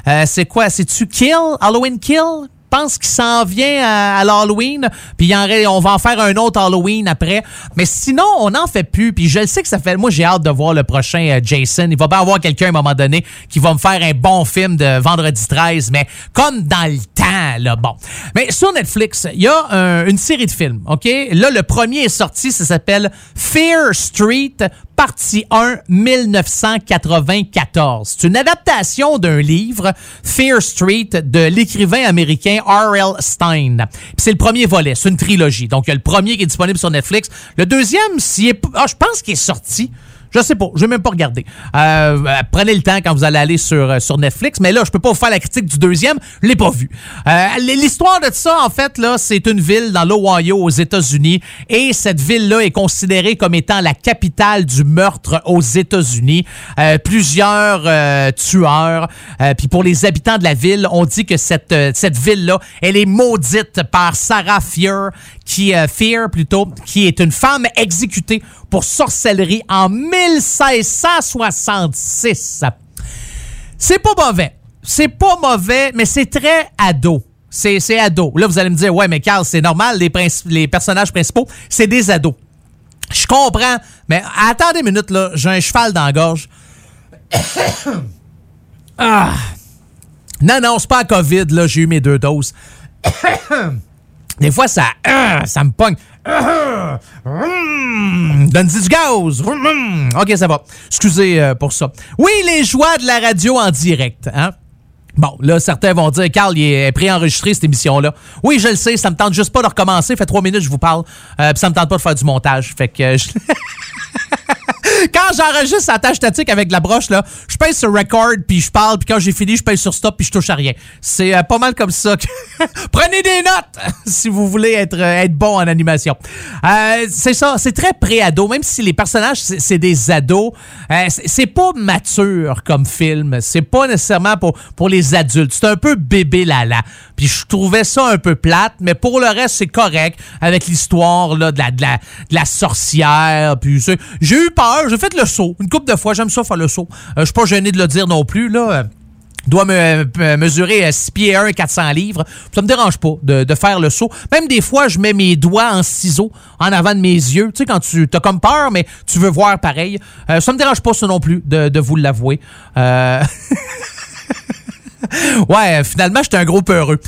euh, c'est quoi? C'est-tu Kill? Halloween Kill? Pense qu'il s'en vient à, l'Halloween, puis on va en faire un autre Halloween après. Mais sinon, on n'en fait plus, puis je le sais que ça fait... Moi, j'ai hâte de voir le prochain euh, Jason. Il va bien avoir quelqu'un à un moment donné qui va me faire un bon film de Vendredi 13, mais comme dans le temps, là, bon. Mais sur Netflix, il y a un- une série de films, OK? Là, le premier est sorti, ça s'appelle Fear Street, partie 1, 1994. C'est une adaptation d'un livre, Fear Street, de l'écrivain américain R.L. Stein. C'est le premier volet, c'est une trilogie. Donc, il y a le premier qui est disponible sur Netflix. Le deuxième, est, ah, je pense qu'il est sorti. Je sais pas, je vais même pas regarder. Euh, euh, prenez le temps quand vous allez aller sur, euh, sur Netflix, mais là, je peux pas vous faire la critique du deuxième, je l'ai pas vu. Euh, L'histoire de ça, en fait, là, c'est une ville dans l'Ohio aux États-Unis, et cette ville-là est considérée comme étant la capitale du meurtre aux États-Unis. Euh, plusieurs euh, tueurs, puis pour les habitants de la ville, on dit que cette, cette ville-là, elle est maudite par Sarah Fear, qui Fear plutôt, qui est une femme exécutée pour sorcellerie en 1666. C'est pas mauvais. C'est pas mauvais, mais c'est très ado. C'est c'est ado. Là, vous allez me dire, ouais, mais Carl, c'est normal, les, les personnages principaux, c'est des ados. Je comprends, mais attendez une minute, là, j'ai un cheval dans la gorge. ah. Non, non, c'est pas la COVID, là, j'ai eu mes deux doses. Des fois, ça, ça me pogne. Hum, Donne-y du gaz. Hum, hum. OK, ça va. Excusez euh, pour ça. Oui, les joies de la radio en direct. Hein? Bon, là, certains vont dire, Carl, il est préenregistré, cette émission-là. Oui, je le sais, ça me tente juste pas de recommencer. Fait trois minutes, je vous parle. Euh, Puis ça me tente pas de faire du montage. Fait que... euh, quand j'enregistre la tâche statique avec la broche, là, je pèse sur record, puis je parle, puis quand j'ai fini, je pèse sur stop, puis je touche à rien. C'est euh, pas mal comme ça. Prenez des notes si vous voulez être, euh, être bon en animation. Euh, c'est ça, c'est très pré-ado, même si les personnages, c'est des ados. c'est pas mature comme film. C'est pas nécessairement pour, pour les adultes. C'est un peu bébé lala. Puis je trouvais ça un peu plate, mais pour le reste, c'est correct avec l'histoire de, la, de, la, sorcière. Puis c'est- j'ai eu peur, j'ai fait le saut. Une couple de fois, j'aime ça faire le saut. Euh, je suis pas gêné de le dire non plus. là. Euh, doit me, euh, mesurer euh, 6 pieds 1, 400 livres. Ça me dérange pas de, de faire le saut. Même des fois, je mets mes doigts en ciseaux en avant de mes yeux. Tu sais, quand tu as comme peur, mais tu veux voir pareil. Euh, ça me dérange pas, ça non plus, de, de vous l'avouer. Ouais, finalement, j'étais un gros peureux.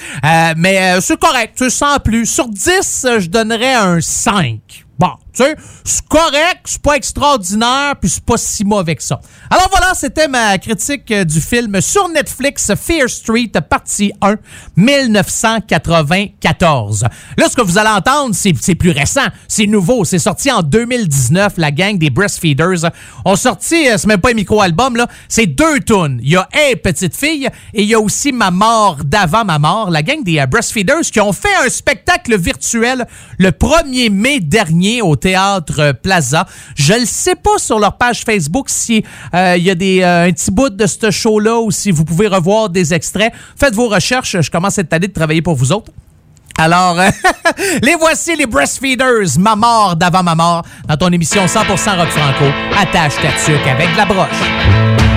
Mais c'est correct, tu sans plus. Sur 10, euh, je donnerais un 5. Bon, tu sais, c'est correct, c'est pas extraordinaire, puis c'est pas si mauvais que ça. Alors voilà, c'était ma critique euh, du film sur Netflix, Fear Street, partie 1, 1994. Là, ce que vous allez entendre, c'est plus récent, c'est nouveau, c'est sorti en 2019, la gang des Breastfeeders ont sorti, euh, c'est même pas un micro-album, là, c'est deux tunes. Il y a Hey Petite Fille et il y a aussi Ma mort d'avant ma mort, la gang des euh, Breastfeeders qui ont fait un spectacle virtuel le 1er mai dernier au Théâtre Plaza. Je ne sais pas sur leur page Facebook si il y a des, euh, un petit bout de ce show-là ou si vous pouvez revoir des extraits. Faites vos recherches, je commence cette année de travailler pour vous autres. Alors, euh, les voici les Breastfeeders, ma mort d'avant ma mort, dans ton émission 100% rock franco. Attache ta avec la broche.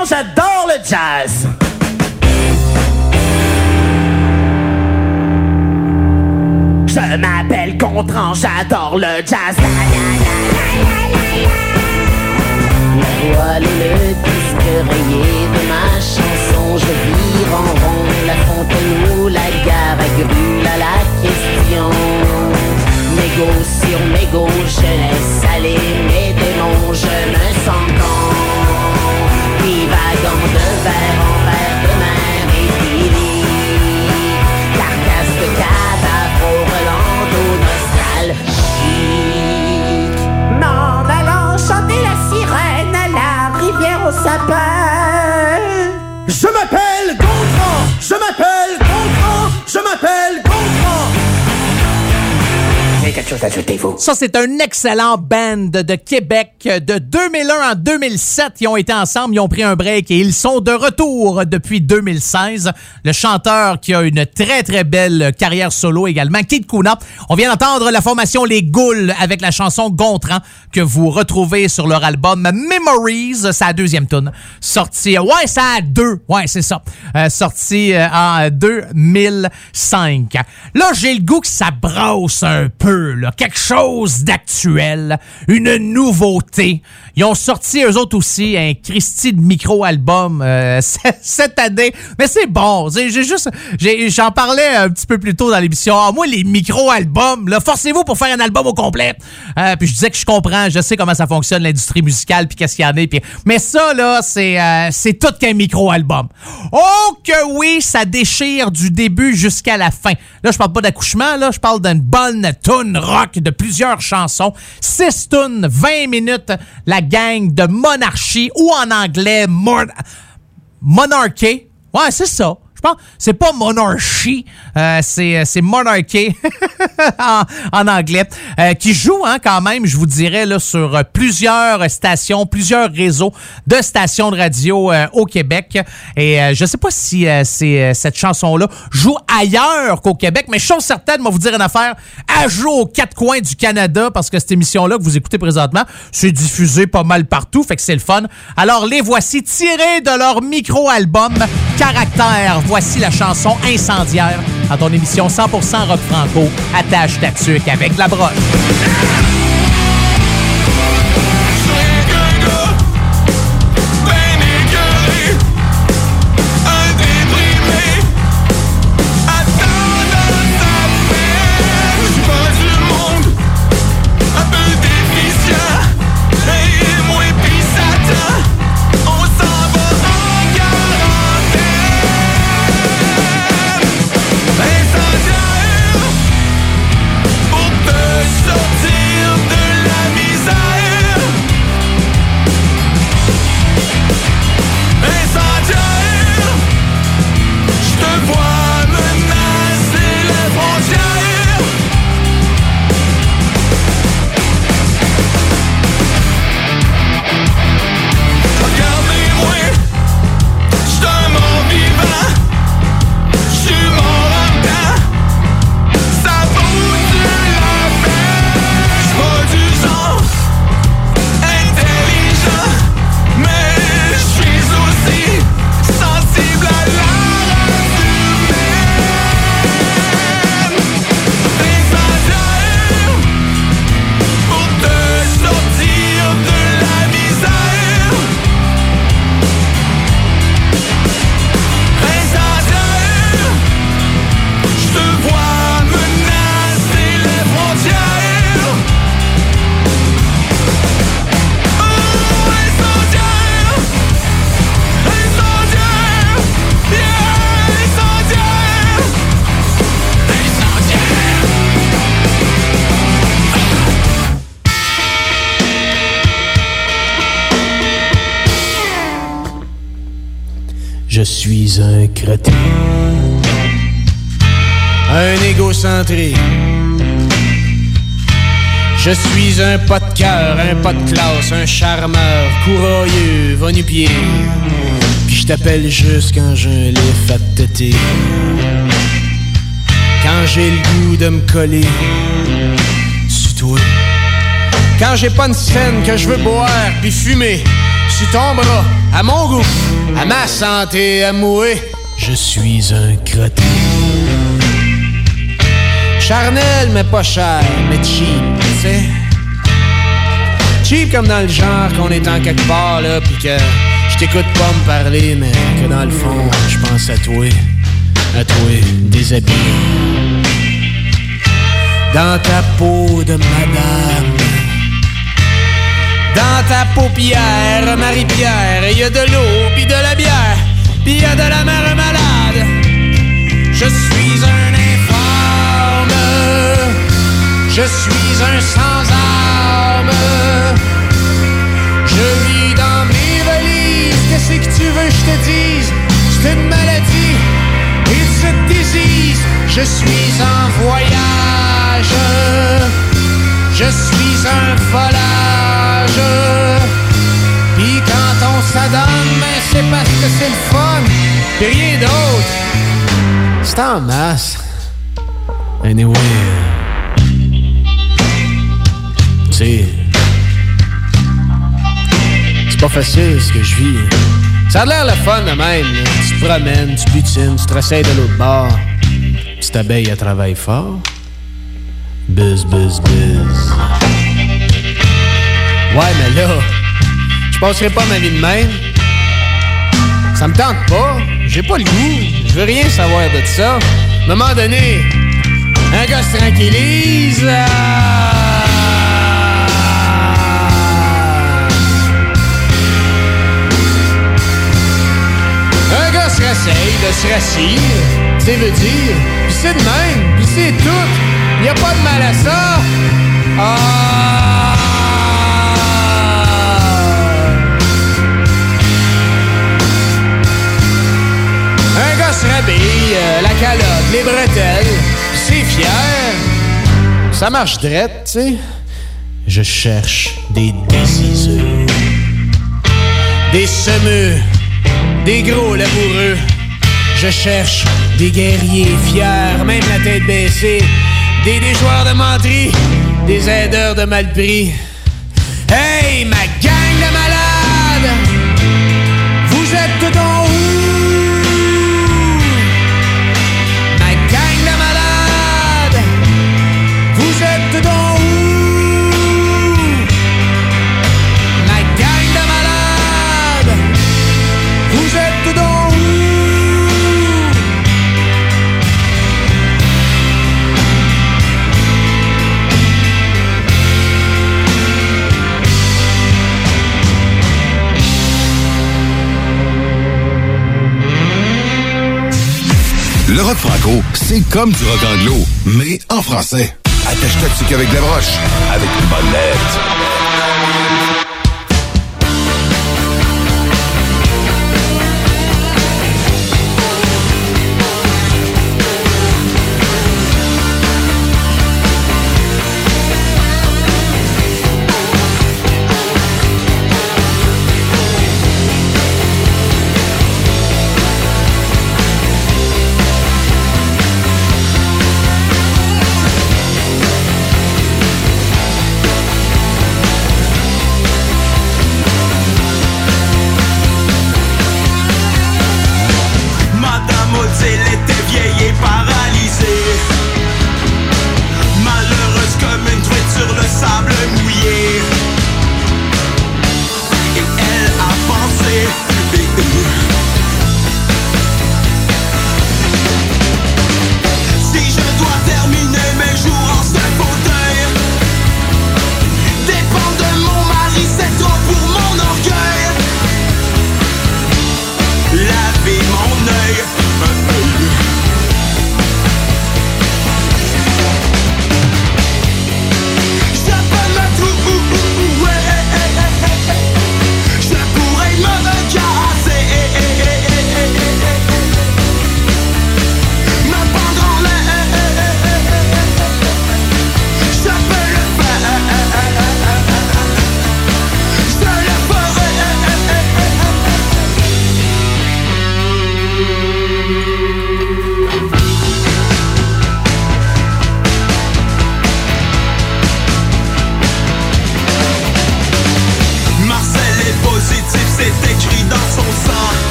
J'adore le jazz. Je m'appelle Gontran, j'adore le jazz. Et le disque rayé de ma chanson, je vire en rond la fontaine ou la gare à grue, là la question. Mégo sur mégo, je laisse aller mes démons, je me sens con. Divagant de verre en verre de mer idyllique. Carcasse de cadavre au relando nostalgique. M'en allant chanter la sirène à la rivière au sapin. Je m'appelle Gontran Je m'appelle Ça, c'est un excellent band de Québec. De 2001 en 2007, ils ont été ensemble, ils ont pris un break et ils sont de retour depuis 2016. Le chanteur qui a une très, très belle carrière solo également, Kid Kuna. On vient d'entendre la formation Les Goules avec la chanson Gontran que vous retrouvez sur leur album Memories. La deuxième tune. Sorti, ouais, ça a deux. Ouais, c'est ça. Euh, sorti euh, en 2005. Là, j'ai le goût que ça brosse un peu, Quelque chose d'actuel. Une nouveauté. Ils ont sorti eux autres aussi un Christy de micro-album euh, cette année. Mais c'est bon. J'ai juste, j'en parlais un petit peu plus tôt dans l'émission. Ah, moi, les micro-albums, forcez-vous pour faire un album au complet. Euh, puis je disais que je comprends, je sais comment ça fonctionne l'industrie musicale, puis qu'est-ce qu'il y en a. Mais ça, là, c'est, euh, c'est tout qu'un micro-album. Oh que oui, ça déchire du début jusqu'à la fin. Là, je parle pas d'accouchement, là, je parle d'une bonne rock de plusieurs chansons. Six tunes, 20 minutes, la gang de Monarchie, ou en anglais, Mon Monarchy. Ouais, c'est ça. Je c'est pas Monarchy, euh, c'est, c'est Monarchy en, anglais, euh, qui joue hein, quand même, je vous dirais, là, sur euh, plusieurs stations, plusieurs réseaux de stations de radio euh, au Québec. Et euh, je sais pas si euh, euh, cette chanson-là joue ailleurs qu'au Québec, mais chose certaine, moi vous dire une affaire, elle joue aux quatre coins du Canada parce que cette émission-là que vous écoutez présentement, c'est diffusé pas mal partout, fait que c'est le fun. Alors les voici tirés de leur micro-album Voici la chanson Incendiaire à ton émission 100% rock franco. Attache ta tuque avec la broche. Égocentré. Je suis un pas de cœur, un pas de classe, un charmeur, courroyeux, va-nu-pied. Puis je t'appelle juste quand j'ai un lift à. Quand j'ai le goût de me coller sur toi. Quand j'ai pas une scène que je veux boire puis fumer sur ton bras, à mon goût, à ma santé, à mourir, je suis un cretin. Charnel, mais pas cher, mais cheap, tu sais. Cheap comme dans le genre qu'on est en quelque part, là, pis que je t'écoute pas me parler, mais que dans le fond, je pense à toi, à toi, déshabillé. Dans ta peau de madame. Dans ta paupière, Marie-Pierre, y a de l'eau, puis de la bière, puis y a de la mère malade. Je suis un je suis un sans-âme. Je vis dans mes valises, qu'est-ce que tu veux que je te dise? C'est une maladie, et cette disease, je suis en voyage, je suis un volage. Puis quand on s'adonne, ben c'est parce que c'est le fun, pis rien d'autre. C'est en masse. Sais. C'est pas facile ce que je vis. Ça a l'air le fun de même. Tu te promènes, tu butines, tu te réessayes de l'autre bord. Petite abeille à travail fort. Buzz, buzz, buzz. Ouais, mais là, je passerai pas ma vie de même. Ça me tente pas. J'ai pas le goût. Je veux rien savoir de ça. À un moment donné, un gars se tranquillise. Un de se rassire. C'est veut dire. Puis c'est de même. Puis c'est tout. Y a pas de mal à ça. Ah! Un gars se rhabille, euh, la calotte, les bretelles, pis c'est fier. Ça marche drette, tu sais. Je cherche des déciseurs, des semeux, des gros laboureux. Je cherche des guerriers fiers, même la tête baissée, des déjoueurs de menterie, des aideurs de mal pris. Hey, ma c'est comme du rock anglo, mais en français. Attache ta tuque avec la broche, avec une bonne lettre.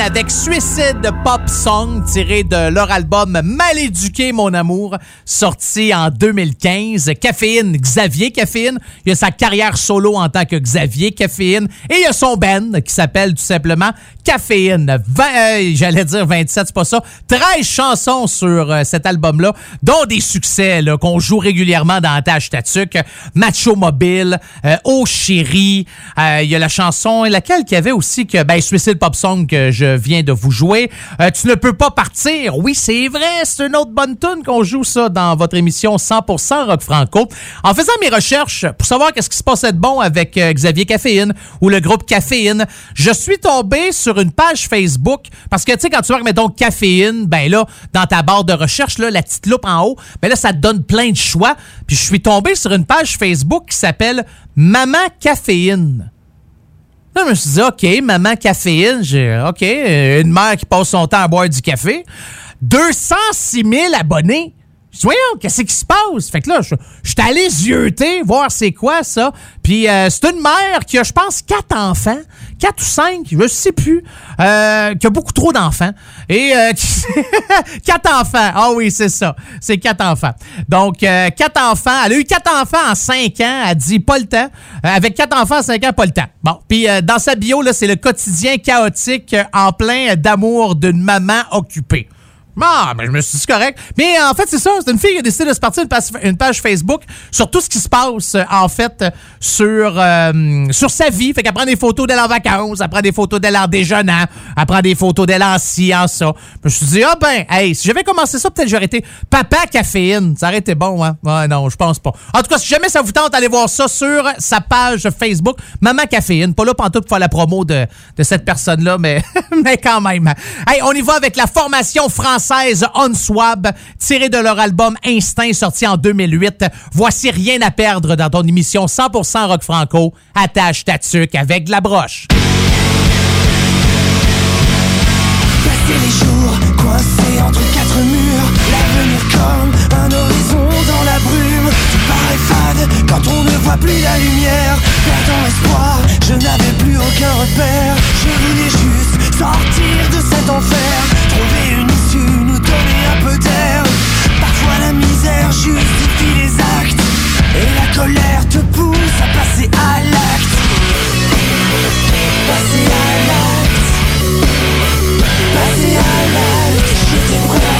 Avec Suicide Pop Song tiré de leur album Mal éduqué mon amour sorti en 2015. Caféine, Xavier Caféine, il a sa carrière solo en tant que Xavier Caféine et il y a son band qui s'appelle tout simplement Caféine. 20, euh, J'allais dire 27, c'est pas ça. 13 chansons sur euh, cet album-là, dont des succès qu'on joue régulièrement dans Tâche Tatuc, Macho Mobile, euh, Oh Chérie, euh, il y a la chanson, laquelle qu'il y avait aussi que ben, Suicide Pop Song que je viens de vous jouer. Euh, tu ne peux pas partir. Oui, c'est vrai, c'est une autre bonne tune qu'on joue ça dans votre émission 100% Rock Franco. En faisant mes recherches pour savoir qu'est-ce qui se passait de bon avec euh, Xavier Caféine ou le groupe Caféine, je suis tombé sur une page Facebook parce que tu sais quand tu vois mettons Caféine, ben là dans ta barre de recherche là, la petite loupe en haut, ben là ça te donne plein de choix. Puis je suis tombé sur une page Facebook qui s'appelle Maman Caféine. Là, je me suis dit, OK, maman caféine, j'ai, OK, euh, une mère qui passe son temps à boire du café. 206 000 abonnés. Je voyons, qu'est-ce qui se passe? Fait que là, je, je suis allé zioter, voir c'est quoi ça. Puis euh, c'est une mère qui a, je pense, quatre enfants. Quatre ou cinq, je sais plus. Euh, qui a beaucoup trop d'enfants. Et euh, quatre enfants. Ah oui, c'est ça. C'est quatre enfants. Donc, euh, quatre enfants. Elle a eu quatre enfants en cinq ans. Elle dit pas le temps. Euh, avec quatre enfants en cinq ans, pas le temps. Bon. Puis dans sa bio, là, c'est le quotidien chaotique en plein d'amour d'une maman occupée. Ah, ben, je me suis dit correct. Mais en fait, c'est ça. C'est une fille qui a décidé de se partir une page, Facebook sur tout ce qui se passe, euh, en fait, sur, euh, sur sa vie. Fait qu'elle prend des photos d'elle en vacances, elle prend des photos d'elle en déjeunant, elle prend des photos d'elle en ci. Je me suis dit, ah ben, hey, si j'avais commencé ça, peut-être j'aurais été papa caféine. Ça aurait été bon, hein? Ouais, non, je pense pas. En tout cas, si jamais ça vous tente, allez voir ça sur sa page Facebook, Maman Caféine. Pas là pour pour faire la promo de, de cette personne-là, mais, mais quand même. Hey, on y va avec la formation française française Unswab, tirée de leur album Instinct sorti en 2008. Voici Rien à perdre dans ton émission 100% rock franco. Attache ta tuque avec de la broche. Passer les jours coincés entre quatre murs L'avenir comme un horizon dans la brume Tout paraît fade quand on ne voit plus la lumière Perdant espoir, je n'avais plus aucun repère Je voulais juste sortir de cet enfer Trouver une issue, Parfois la misère justifie les actes. Et la colère te pousse à passer à l'acte. Passer à l'acte. Passer à l'acte,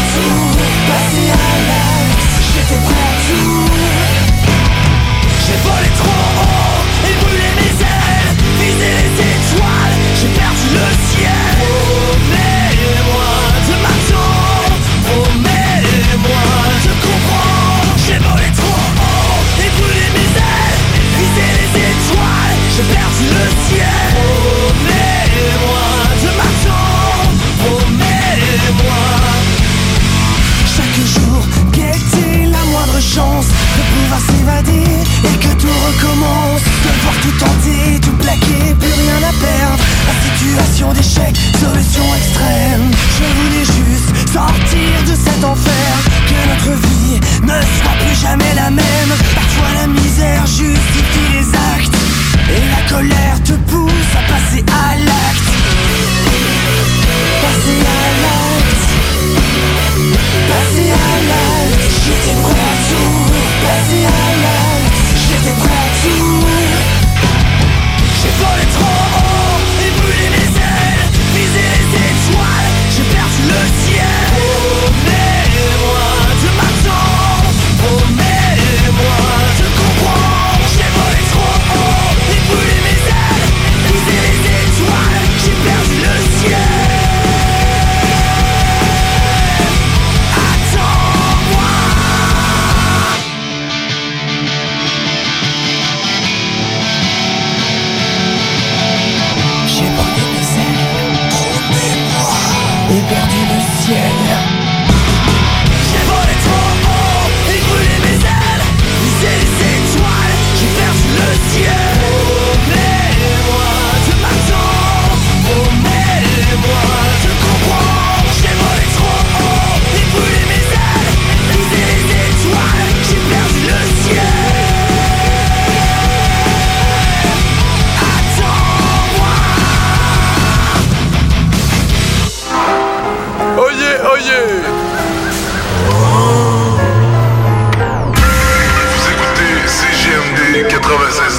La situation d'échec, solution extrême. Je voulais juste sortir de cet enfer, que notre vie ne soit plus jamais la même. Parfois la misère justifie les actes et la colère te pousse à passer à l'acte.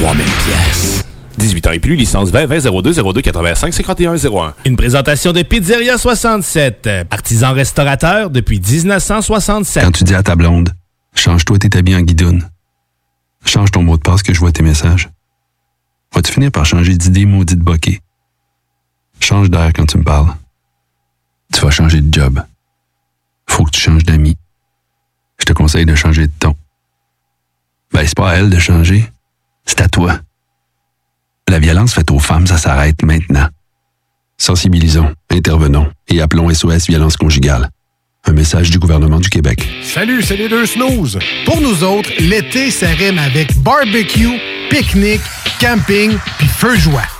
3000 pièces. 18 ans et plus, licence 20 20 02 02 85 51 01. Une présentation de Pizzeria 67, artisan restaurateur depuis 1967. Quand tu dis à ta blonde, change-toi tes habits en guidoune. Change ton mot de passe que je vois tes messages. Vas-tu finir par changer d'idée maudite bokeh? Change d'air quand tu me parles. Tu vas changer de job. Faut que tu changes d'amis. Je te conseille de changer de ton. Ben, c'est pas à elle de changer. C'est à toi. La violence faite aux femmes, ça s'arrête maintenant. Sensibilisons, intervenons et appelons SOS Violence Conjugale. Un message du gouvernement du Québec. Salut, c'est les deux snooze. Pour nous autres, l'été, ça rime avec barbecue, pique-nique, camping, puis feu joie.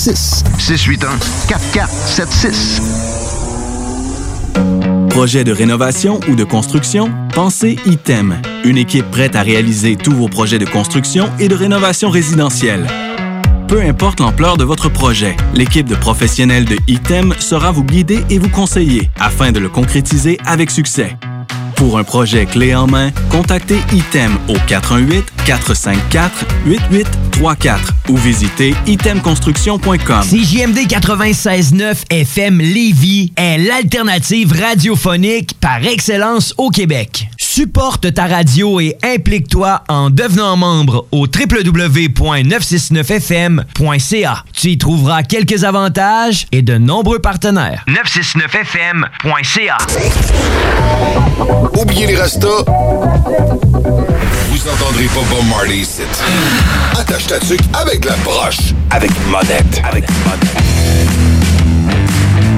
681 4476. Projet de rénovation ou de construction? Pensez ITEM, une équipe prête à réaliser tous vos projets de construction et de rénovation résidentielle. Peu importe l'ampleur de votre projet, l'équipe de professionnels de ITEM sera vous guider et vous conseiller afin de le concrétiser avec succès. Pour un projet clé en main, contactez ITEM au 418-454-8834 ou visitez itemconstruction.com. CJMD 96.9 FM Lévis est l'alternative radiophonique par excellence au Québec. Supporte ta radio et implique-toi en devenant membre au www.969fm.ca. Tu y trouveras quelques avantages et de nombreux partenaires. 969fm.ca. Oubliez les rastas. Vous entendrez pas Bob Marley ici. Attache ta tuque avec la broche. Avec monette. Avec monette.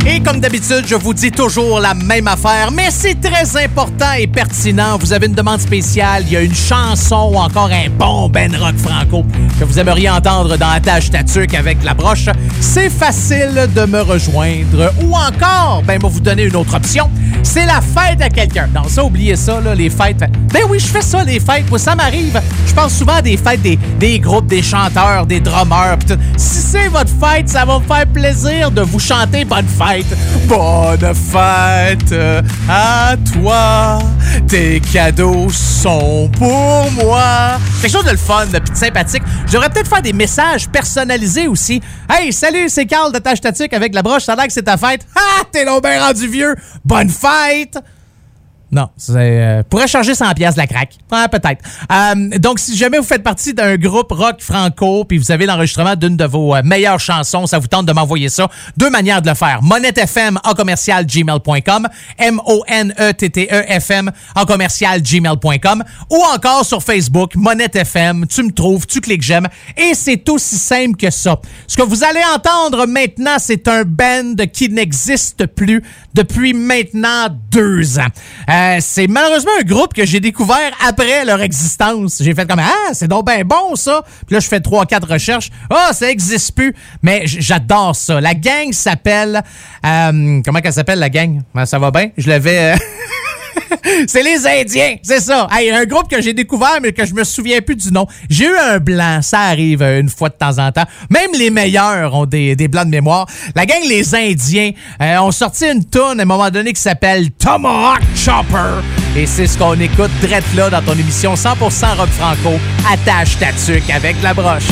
Et comme d'habitude, je vous dis toujours la même affaire, mais c'est très important et pertinent. Vous avez une demande spéciale, il y a une chanson ou encore un bon Ben Rock Franco que vous aimeriez entendre dans Attache Tatuc avec la broche. C'est facile de me rejoindre. Ou encore, ben, moi vous donner une autre option. C'est la fête à quelqu'un. Non, ça, oubliez ça, là, les fêtes. Ben oui, je fais ça, les fêtes. Moi, ça m'arrive. Je pense souvent à des fêtes des, des groupes, des chanteurs, des drummers. Si c'est votre fête, ça va me faire plaisir de vous chanter bonne fête. Bonne fête à toi. Tes cadeaux sont pour moi. Quelque chose de le fun, de sympathique. Je devrais peut-être faire des messages personnalisés aussi. Hey, salut, c'est Carl de Tâche Statique avec la broche. Ça a que c'est ta fête. Ah, t'es bien rendu vieux. Bonne fête. Non, c'est euh, pourrait charger 100 pièces la craque. Ouais, peut-être. Euh, donc si jamais vous faites partie d'un groupe rock franco puis vous avez l'enregistrement d'une de vos euh, meilleures chansons, ça vous tente de m'envoyer ça. Deux manières de le faire. monettefm en commercial M O N E T T E F M en commercial gmail.com ou encore sur Facebook Monette FM, tu me trouves, tu cliques j'aime et c'est aussi simple que ça. Ce que vous allez entendre maintenant, c'est un band qui n'existe plus depuis maintenant deux ans. Euh, c'est malheureusement un groupe que j'ai découvert après leur existence. J'ai fait comme ah c'est donc bien bon ça. Puis là je fais trois quatre recherches. Ah ça existe plus. Mais j'adore ça. La gang s'appelle euh, comment qu'elle s'appelle la gang? Ben, Ça va bien? Je l'avais. c'est les Indiens, c'est ça. Hey, un groupe que j'ai découvert, mais que je me souviens plus du nom. J'ai eu un blanc, ça arrive une fois de temps en temps. Même les meilleurs ont des, des blancs de mémoire. La gang Les Indiens euh, ont sorti une tune à un moment donné qui s'appelle Tomahawk Chopper. Et c'est ce qu'on écoute drette là dans ton émission 100% rock franco. Attache ta tuque avec la broche.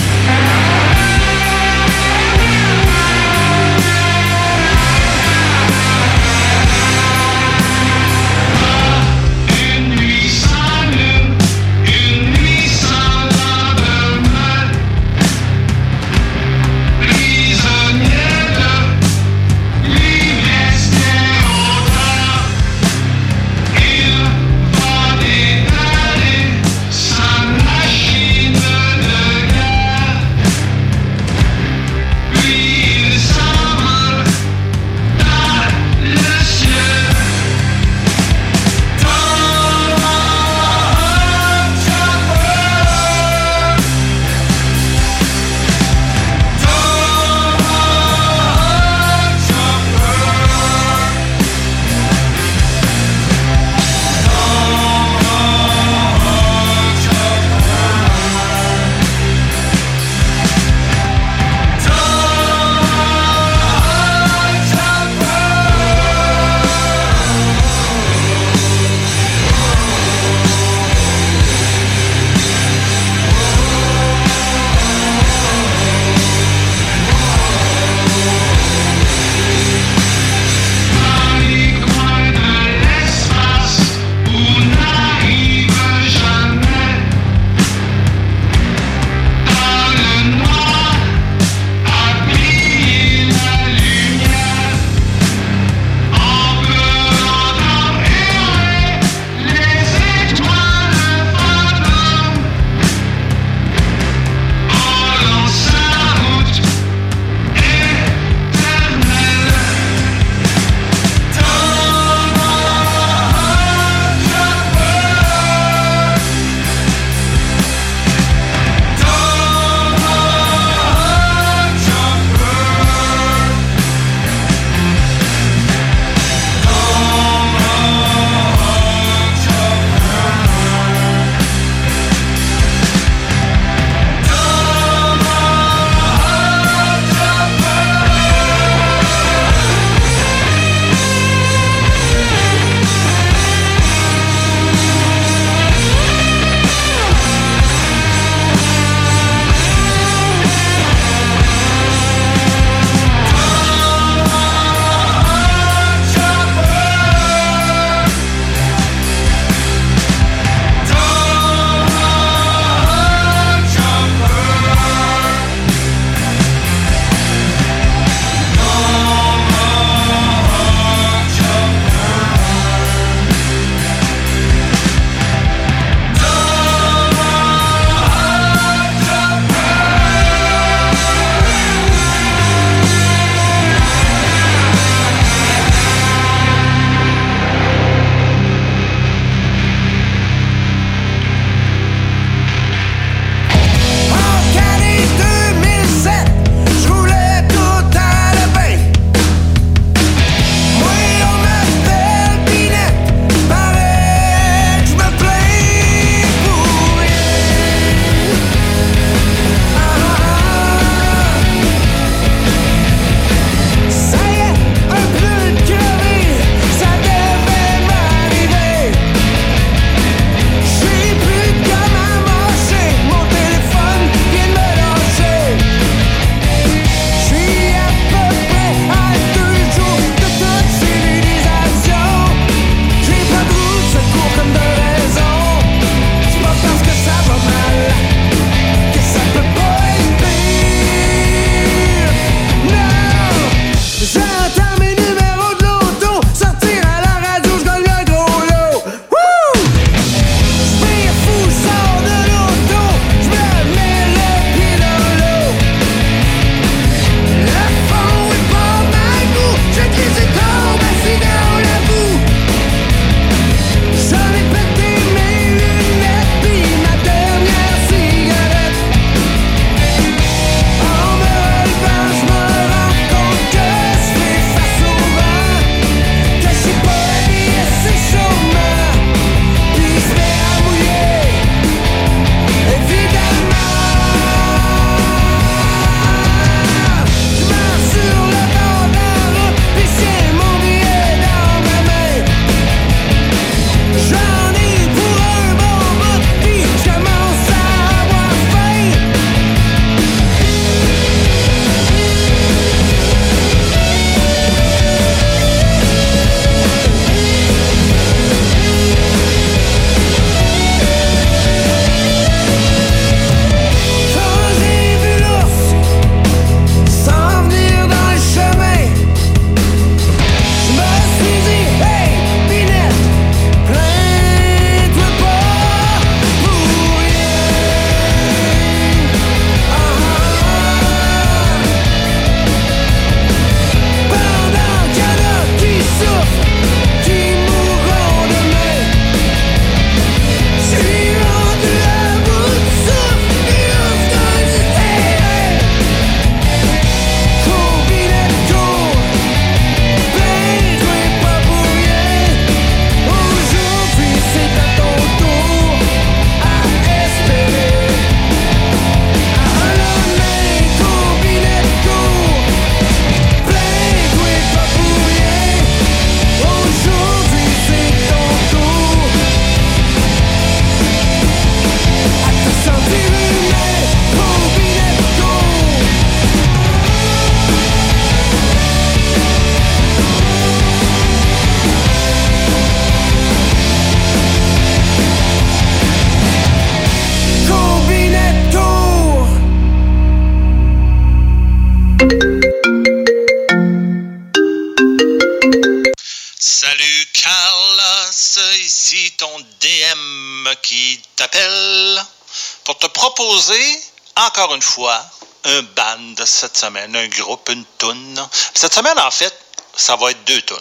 Cette semaine, un groupe, une toune. Cette semaine, en fait, ça va être deux tunes.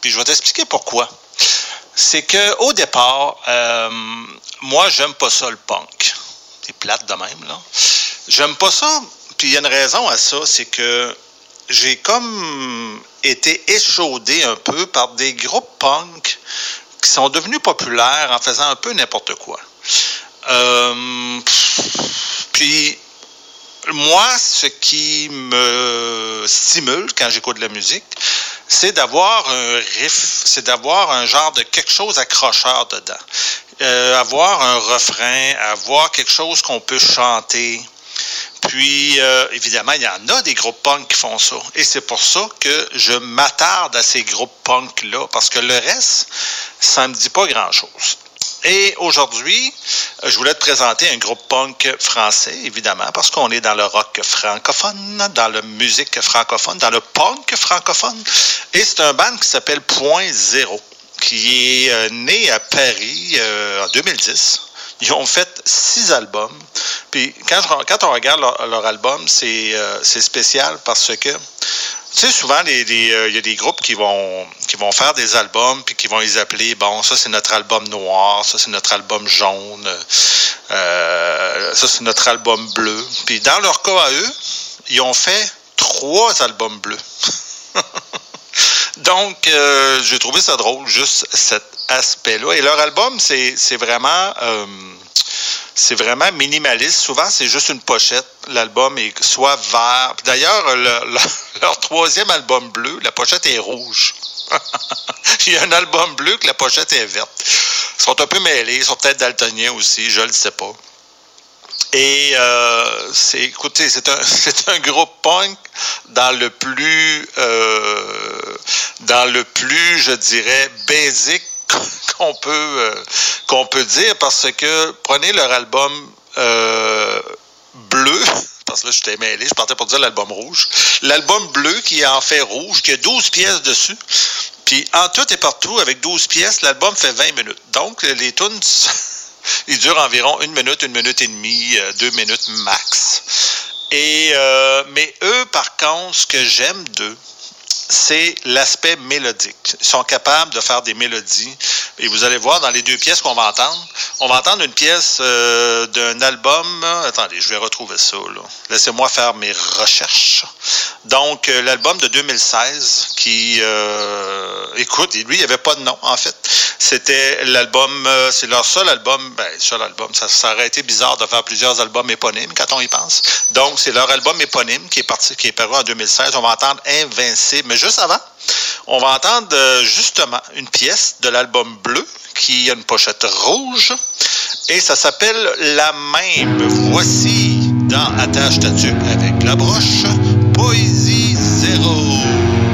Puis je vais t'expliquer pourquoi. C'est que au départ, euh, moi, j'aime pas ça le punk. C'est plate de même, là. J'aime pas ça. Puis il y a une raison à ça, c'est que j'ai comme été échaudé un peu par des groupes punk qui sont devenus populaires en faisant un peu n'importe quoi. Euh, puis moi, ce qui me stimule quand j'écoute de la musique, c'est d'avoir un riff, c'est d'avoir un genre de quelque chose accrocheur dedans. Euh, avoir un refrain, avoir quelque chose qu'on peut chanter. Puis, euh, évidemment, il y en a des groupes punk qui font ça. Et c'est pour ça que je m'attarde à ces groupes punk-là, parce que le reste, ça ne me dit pas grand-chose. Et aujourd'hui, je voulais te présenter un groupe punk français, évidemment, parce qu'on est dans le rock francophone, dans la musique francophone, dans le punk francophone. Et c'est un band qui s'appelle Point Zéro, qui est euh, né à Paris euh, en 2010. Ils ont fait six albums. Puis quand, on regarde leur, album, euh, c'est spécial parce que tu sais, souvent, les, euh, il y a des groupes qui vont, qui vont faire des albums, puis qui vont les appeler, bon, ça c'est notre album noir, ça c'est notre album jaune, euh, ça c'est notre album bleu. Puis dans leur cas à eux, ils ont fait trois albums bleus. Donc, euh, j'ai trouvé ça drôle, juste cet aspect-là. Et leur album, c'est vraiment... c'est vraiment minimaliste. Souvent, c'est juste une pochette. L'album est soit vert. D'ailleurs, le- le- leur troisième album bleu, la pochette est rouge. Il y a un album bleu que la pochette est verte. Ils sont un peu mêlés. Ils sont peut-être daltoniens aussi. Je ne le sais pas. Et euh, c'est, écoutez, c'est un, c'est un groupe punk dans le plus, euh, dans le plus, je dirais, basic qu'on peut, euh, qu'on peut dire, parce que prenez leur album euh, bleu, parce que là, je t'ai mêlé, je partais pour dire l'album rouge. L'album bleu qui est en fait rouge, qui a 12 pièces dessus. Puis en tout et partout, avec 12 pièces, l'album fait 20 minutes. Donc, les tunes, ils durent environ une minute, une minute et demie, euh, deux minutes max. Et, mais eux, par contre, ce que j'aime d'eux, c'est l'aspect mélodique. Ils sont capables de faire des mélodies. Et vous allez voir dans les deux pièces qu'on va entendre, on va entendre une pièce euh, d'un album. Attendez, je vais retrouver ça. Laissez-moi faire mes recherches. Donc, euh, l'album de 2016 qui, euh, écoute, lui, il n'y avait pas de nom, en fait. C'était l'album, euh, c'est leur seul album, ben, seul album. Ça, aurait été bizarre de faire plusieurs albums éponymes quand on y pense. Donc, c'est leur album éponyme qui est parti, qui est paru en 2016. On va entendre Invincible. Mais juste avant, on va entendre euh, justement une pièce de l'album bleu qui a une pochette rouge et ça s'appelle La même. Voici dans Attache ta avec la broche, Poésie zéro.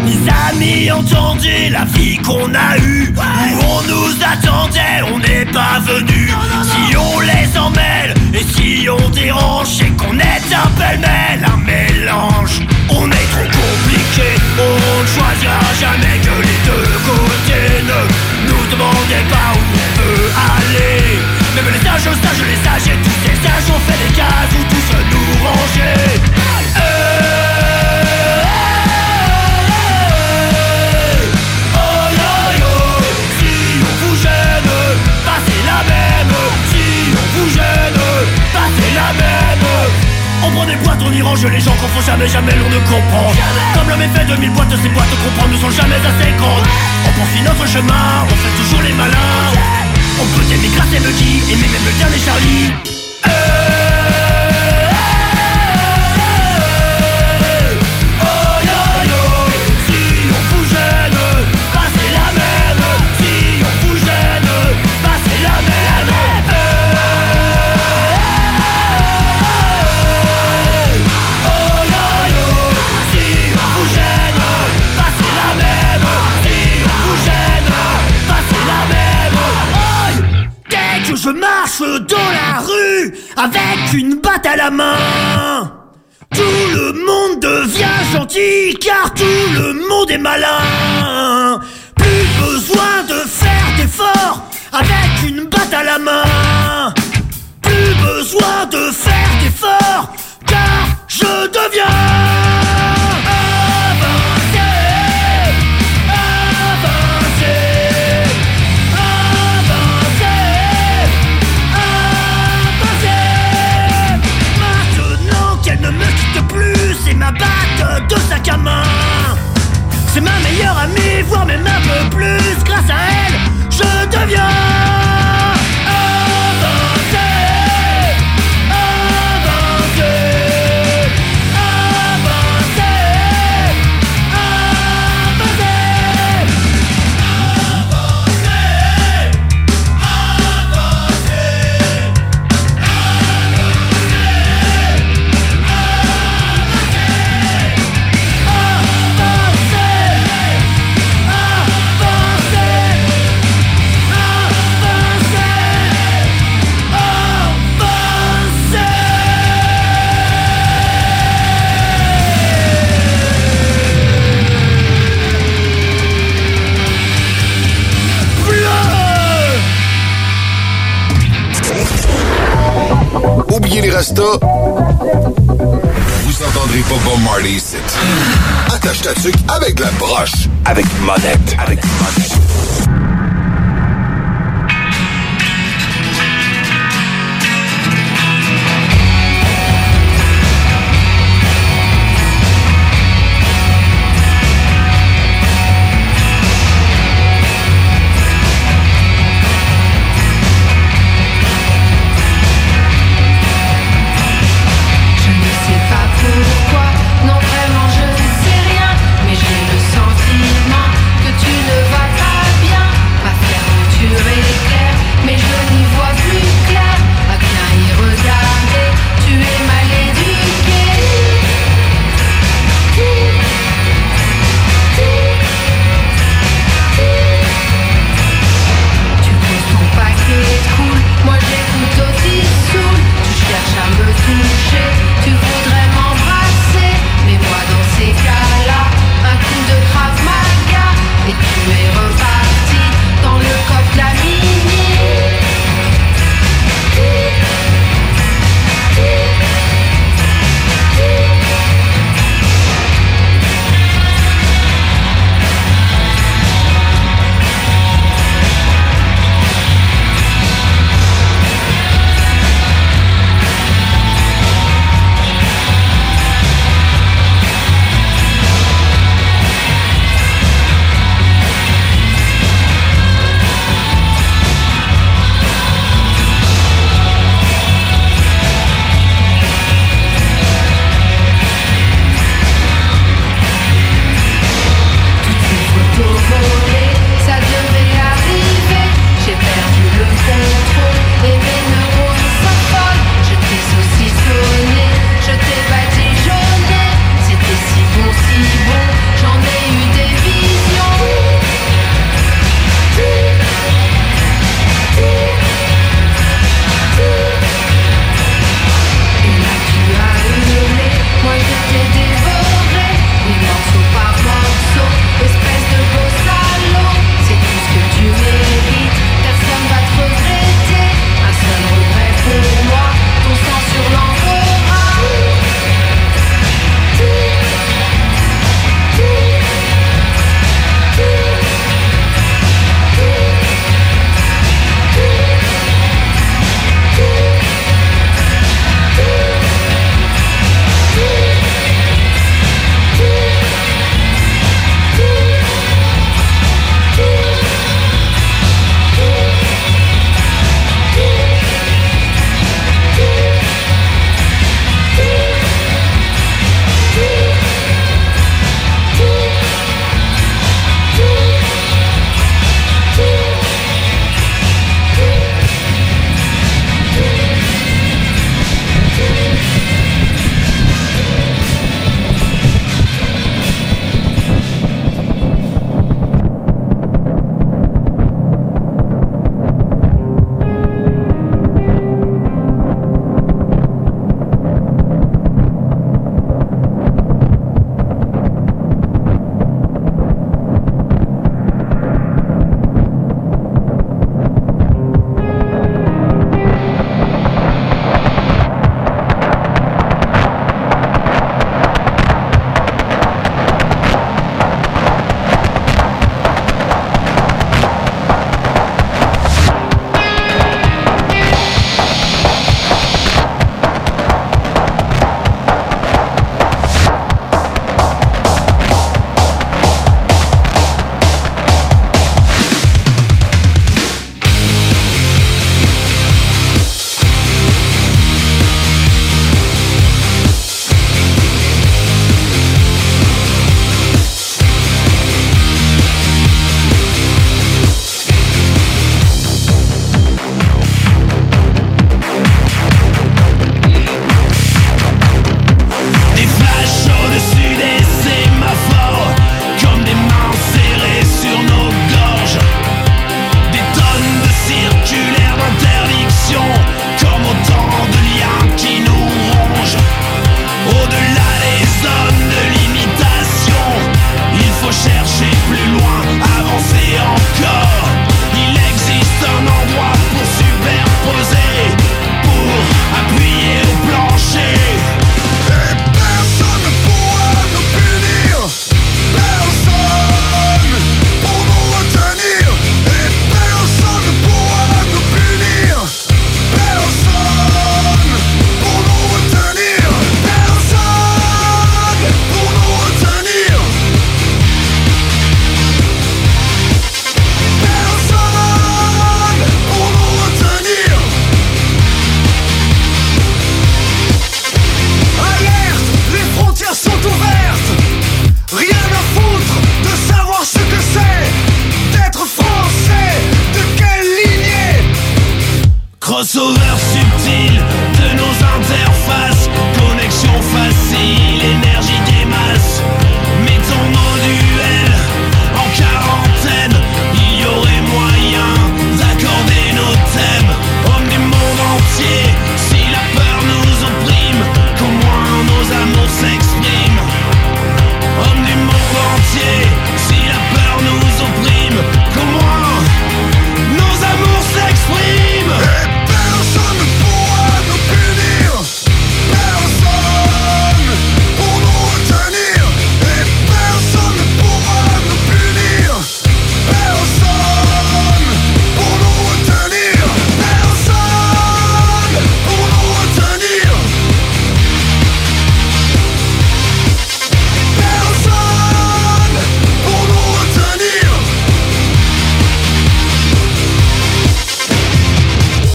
Les amis ont tendu la vie qu'on a eue. Où on nous attendait, on n'est pas venu. Si on les emmêle et si on dérange C'est qu'on est un pêle-mêle, un mélange. On est trop compliqué, on ne choisira jamais que les deux côtés. Ne nous demandez pas où on veut aller. Même les sages sages, les sages et tous ces sages ont fait des cases où tous nous ranger On prend des boîtes, on y range les gens qu'on font jamais, jamais l'on ne comprend. Comme l'homme est fait de mille boîtes, ces boîtes comprendre ne sont jamais assez grandes. On poursuit notre chemin, on fait toujours les malins. On peut aimer grâce et me qui, aimer même le dernier Charlie. Oh je marche dans la rue avec une batte à la main. Tout le monde devient gentil car tout le monde est malin. Plus besoin de faire d'efforts avec une batte à la main. Plus besoin de faire d'efforts car je deviens C'est ma meilleure amie, voire même un peu plus. Grâce à elle, je deviens. avec la broche, avec monette, avec monette.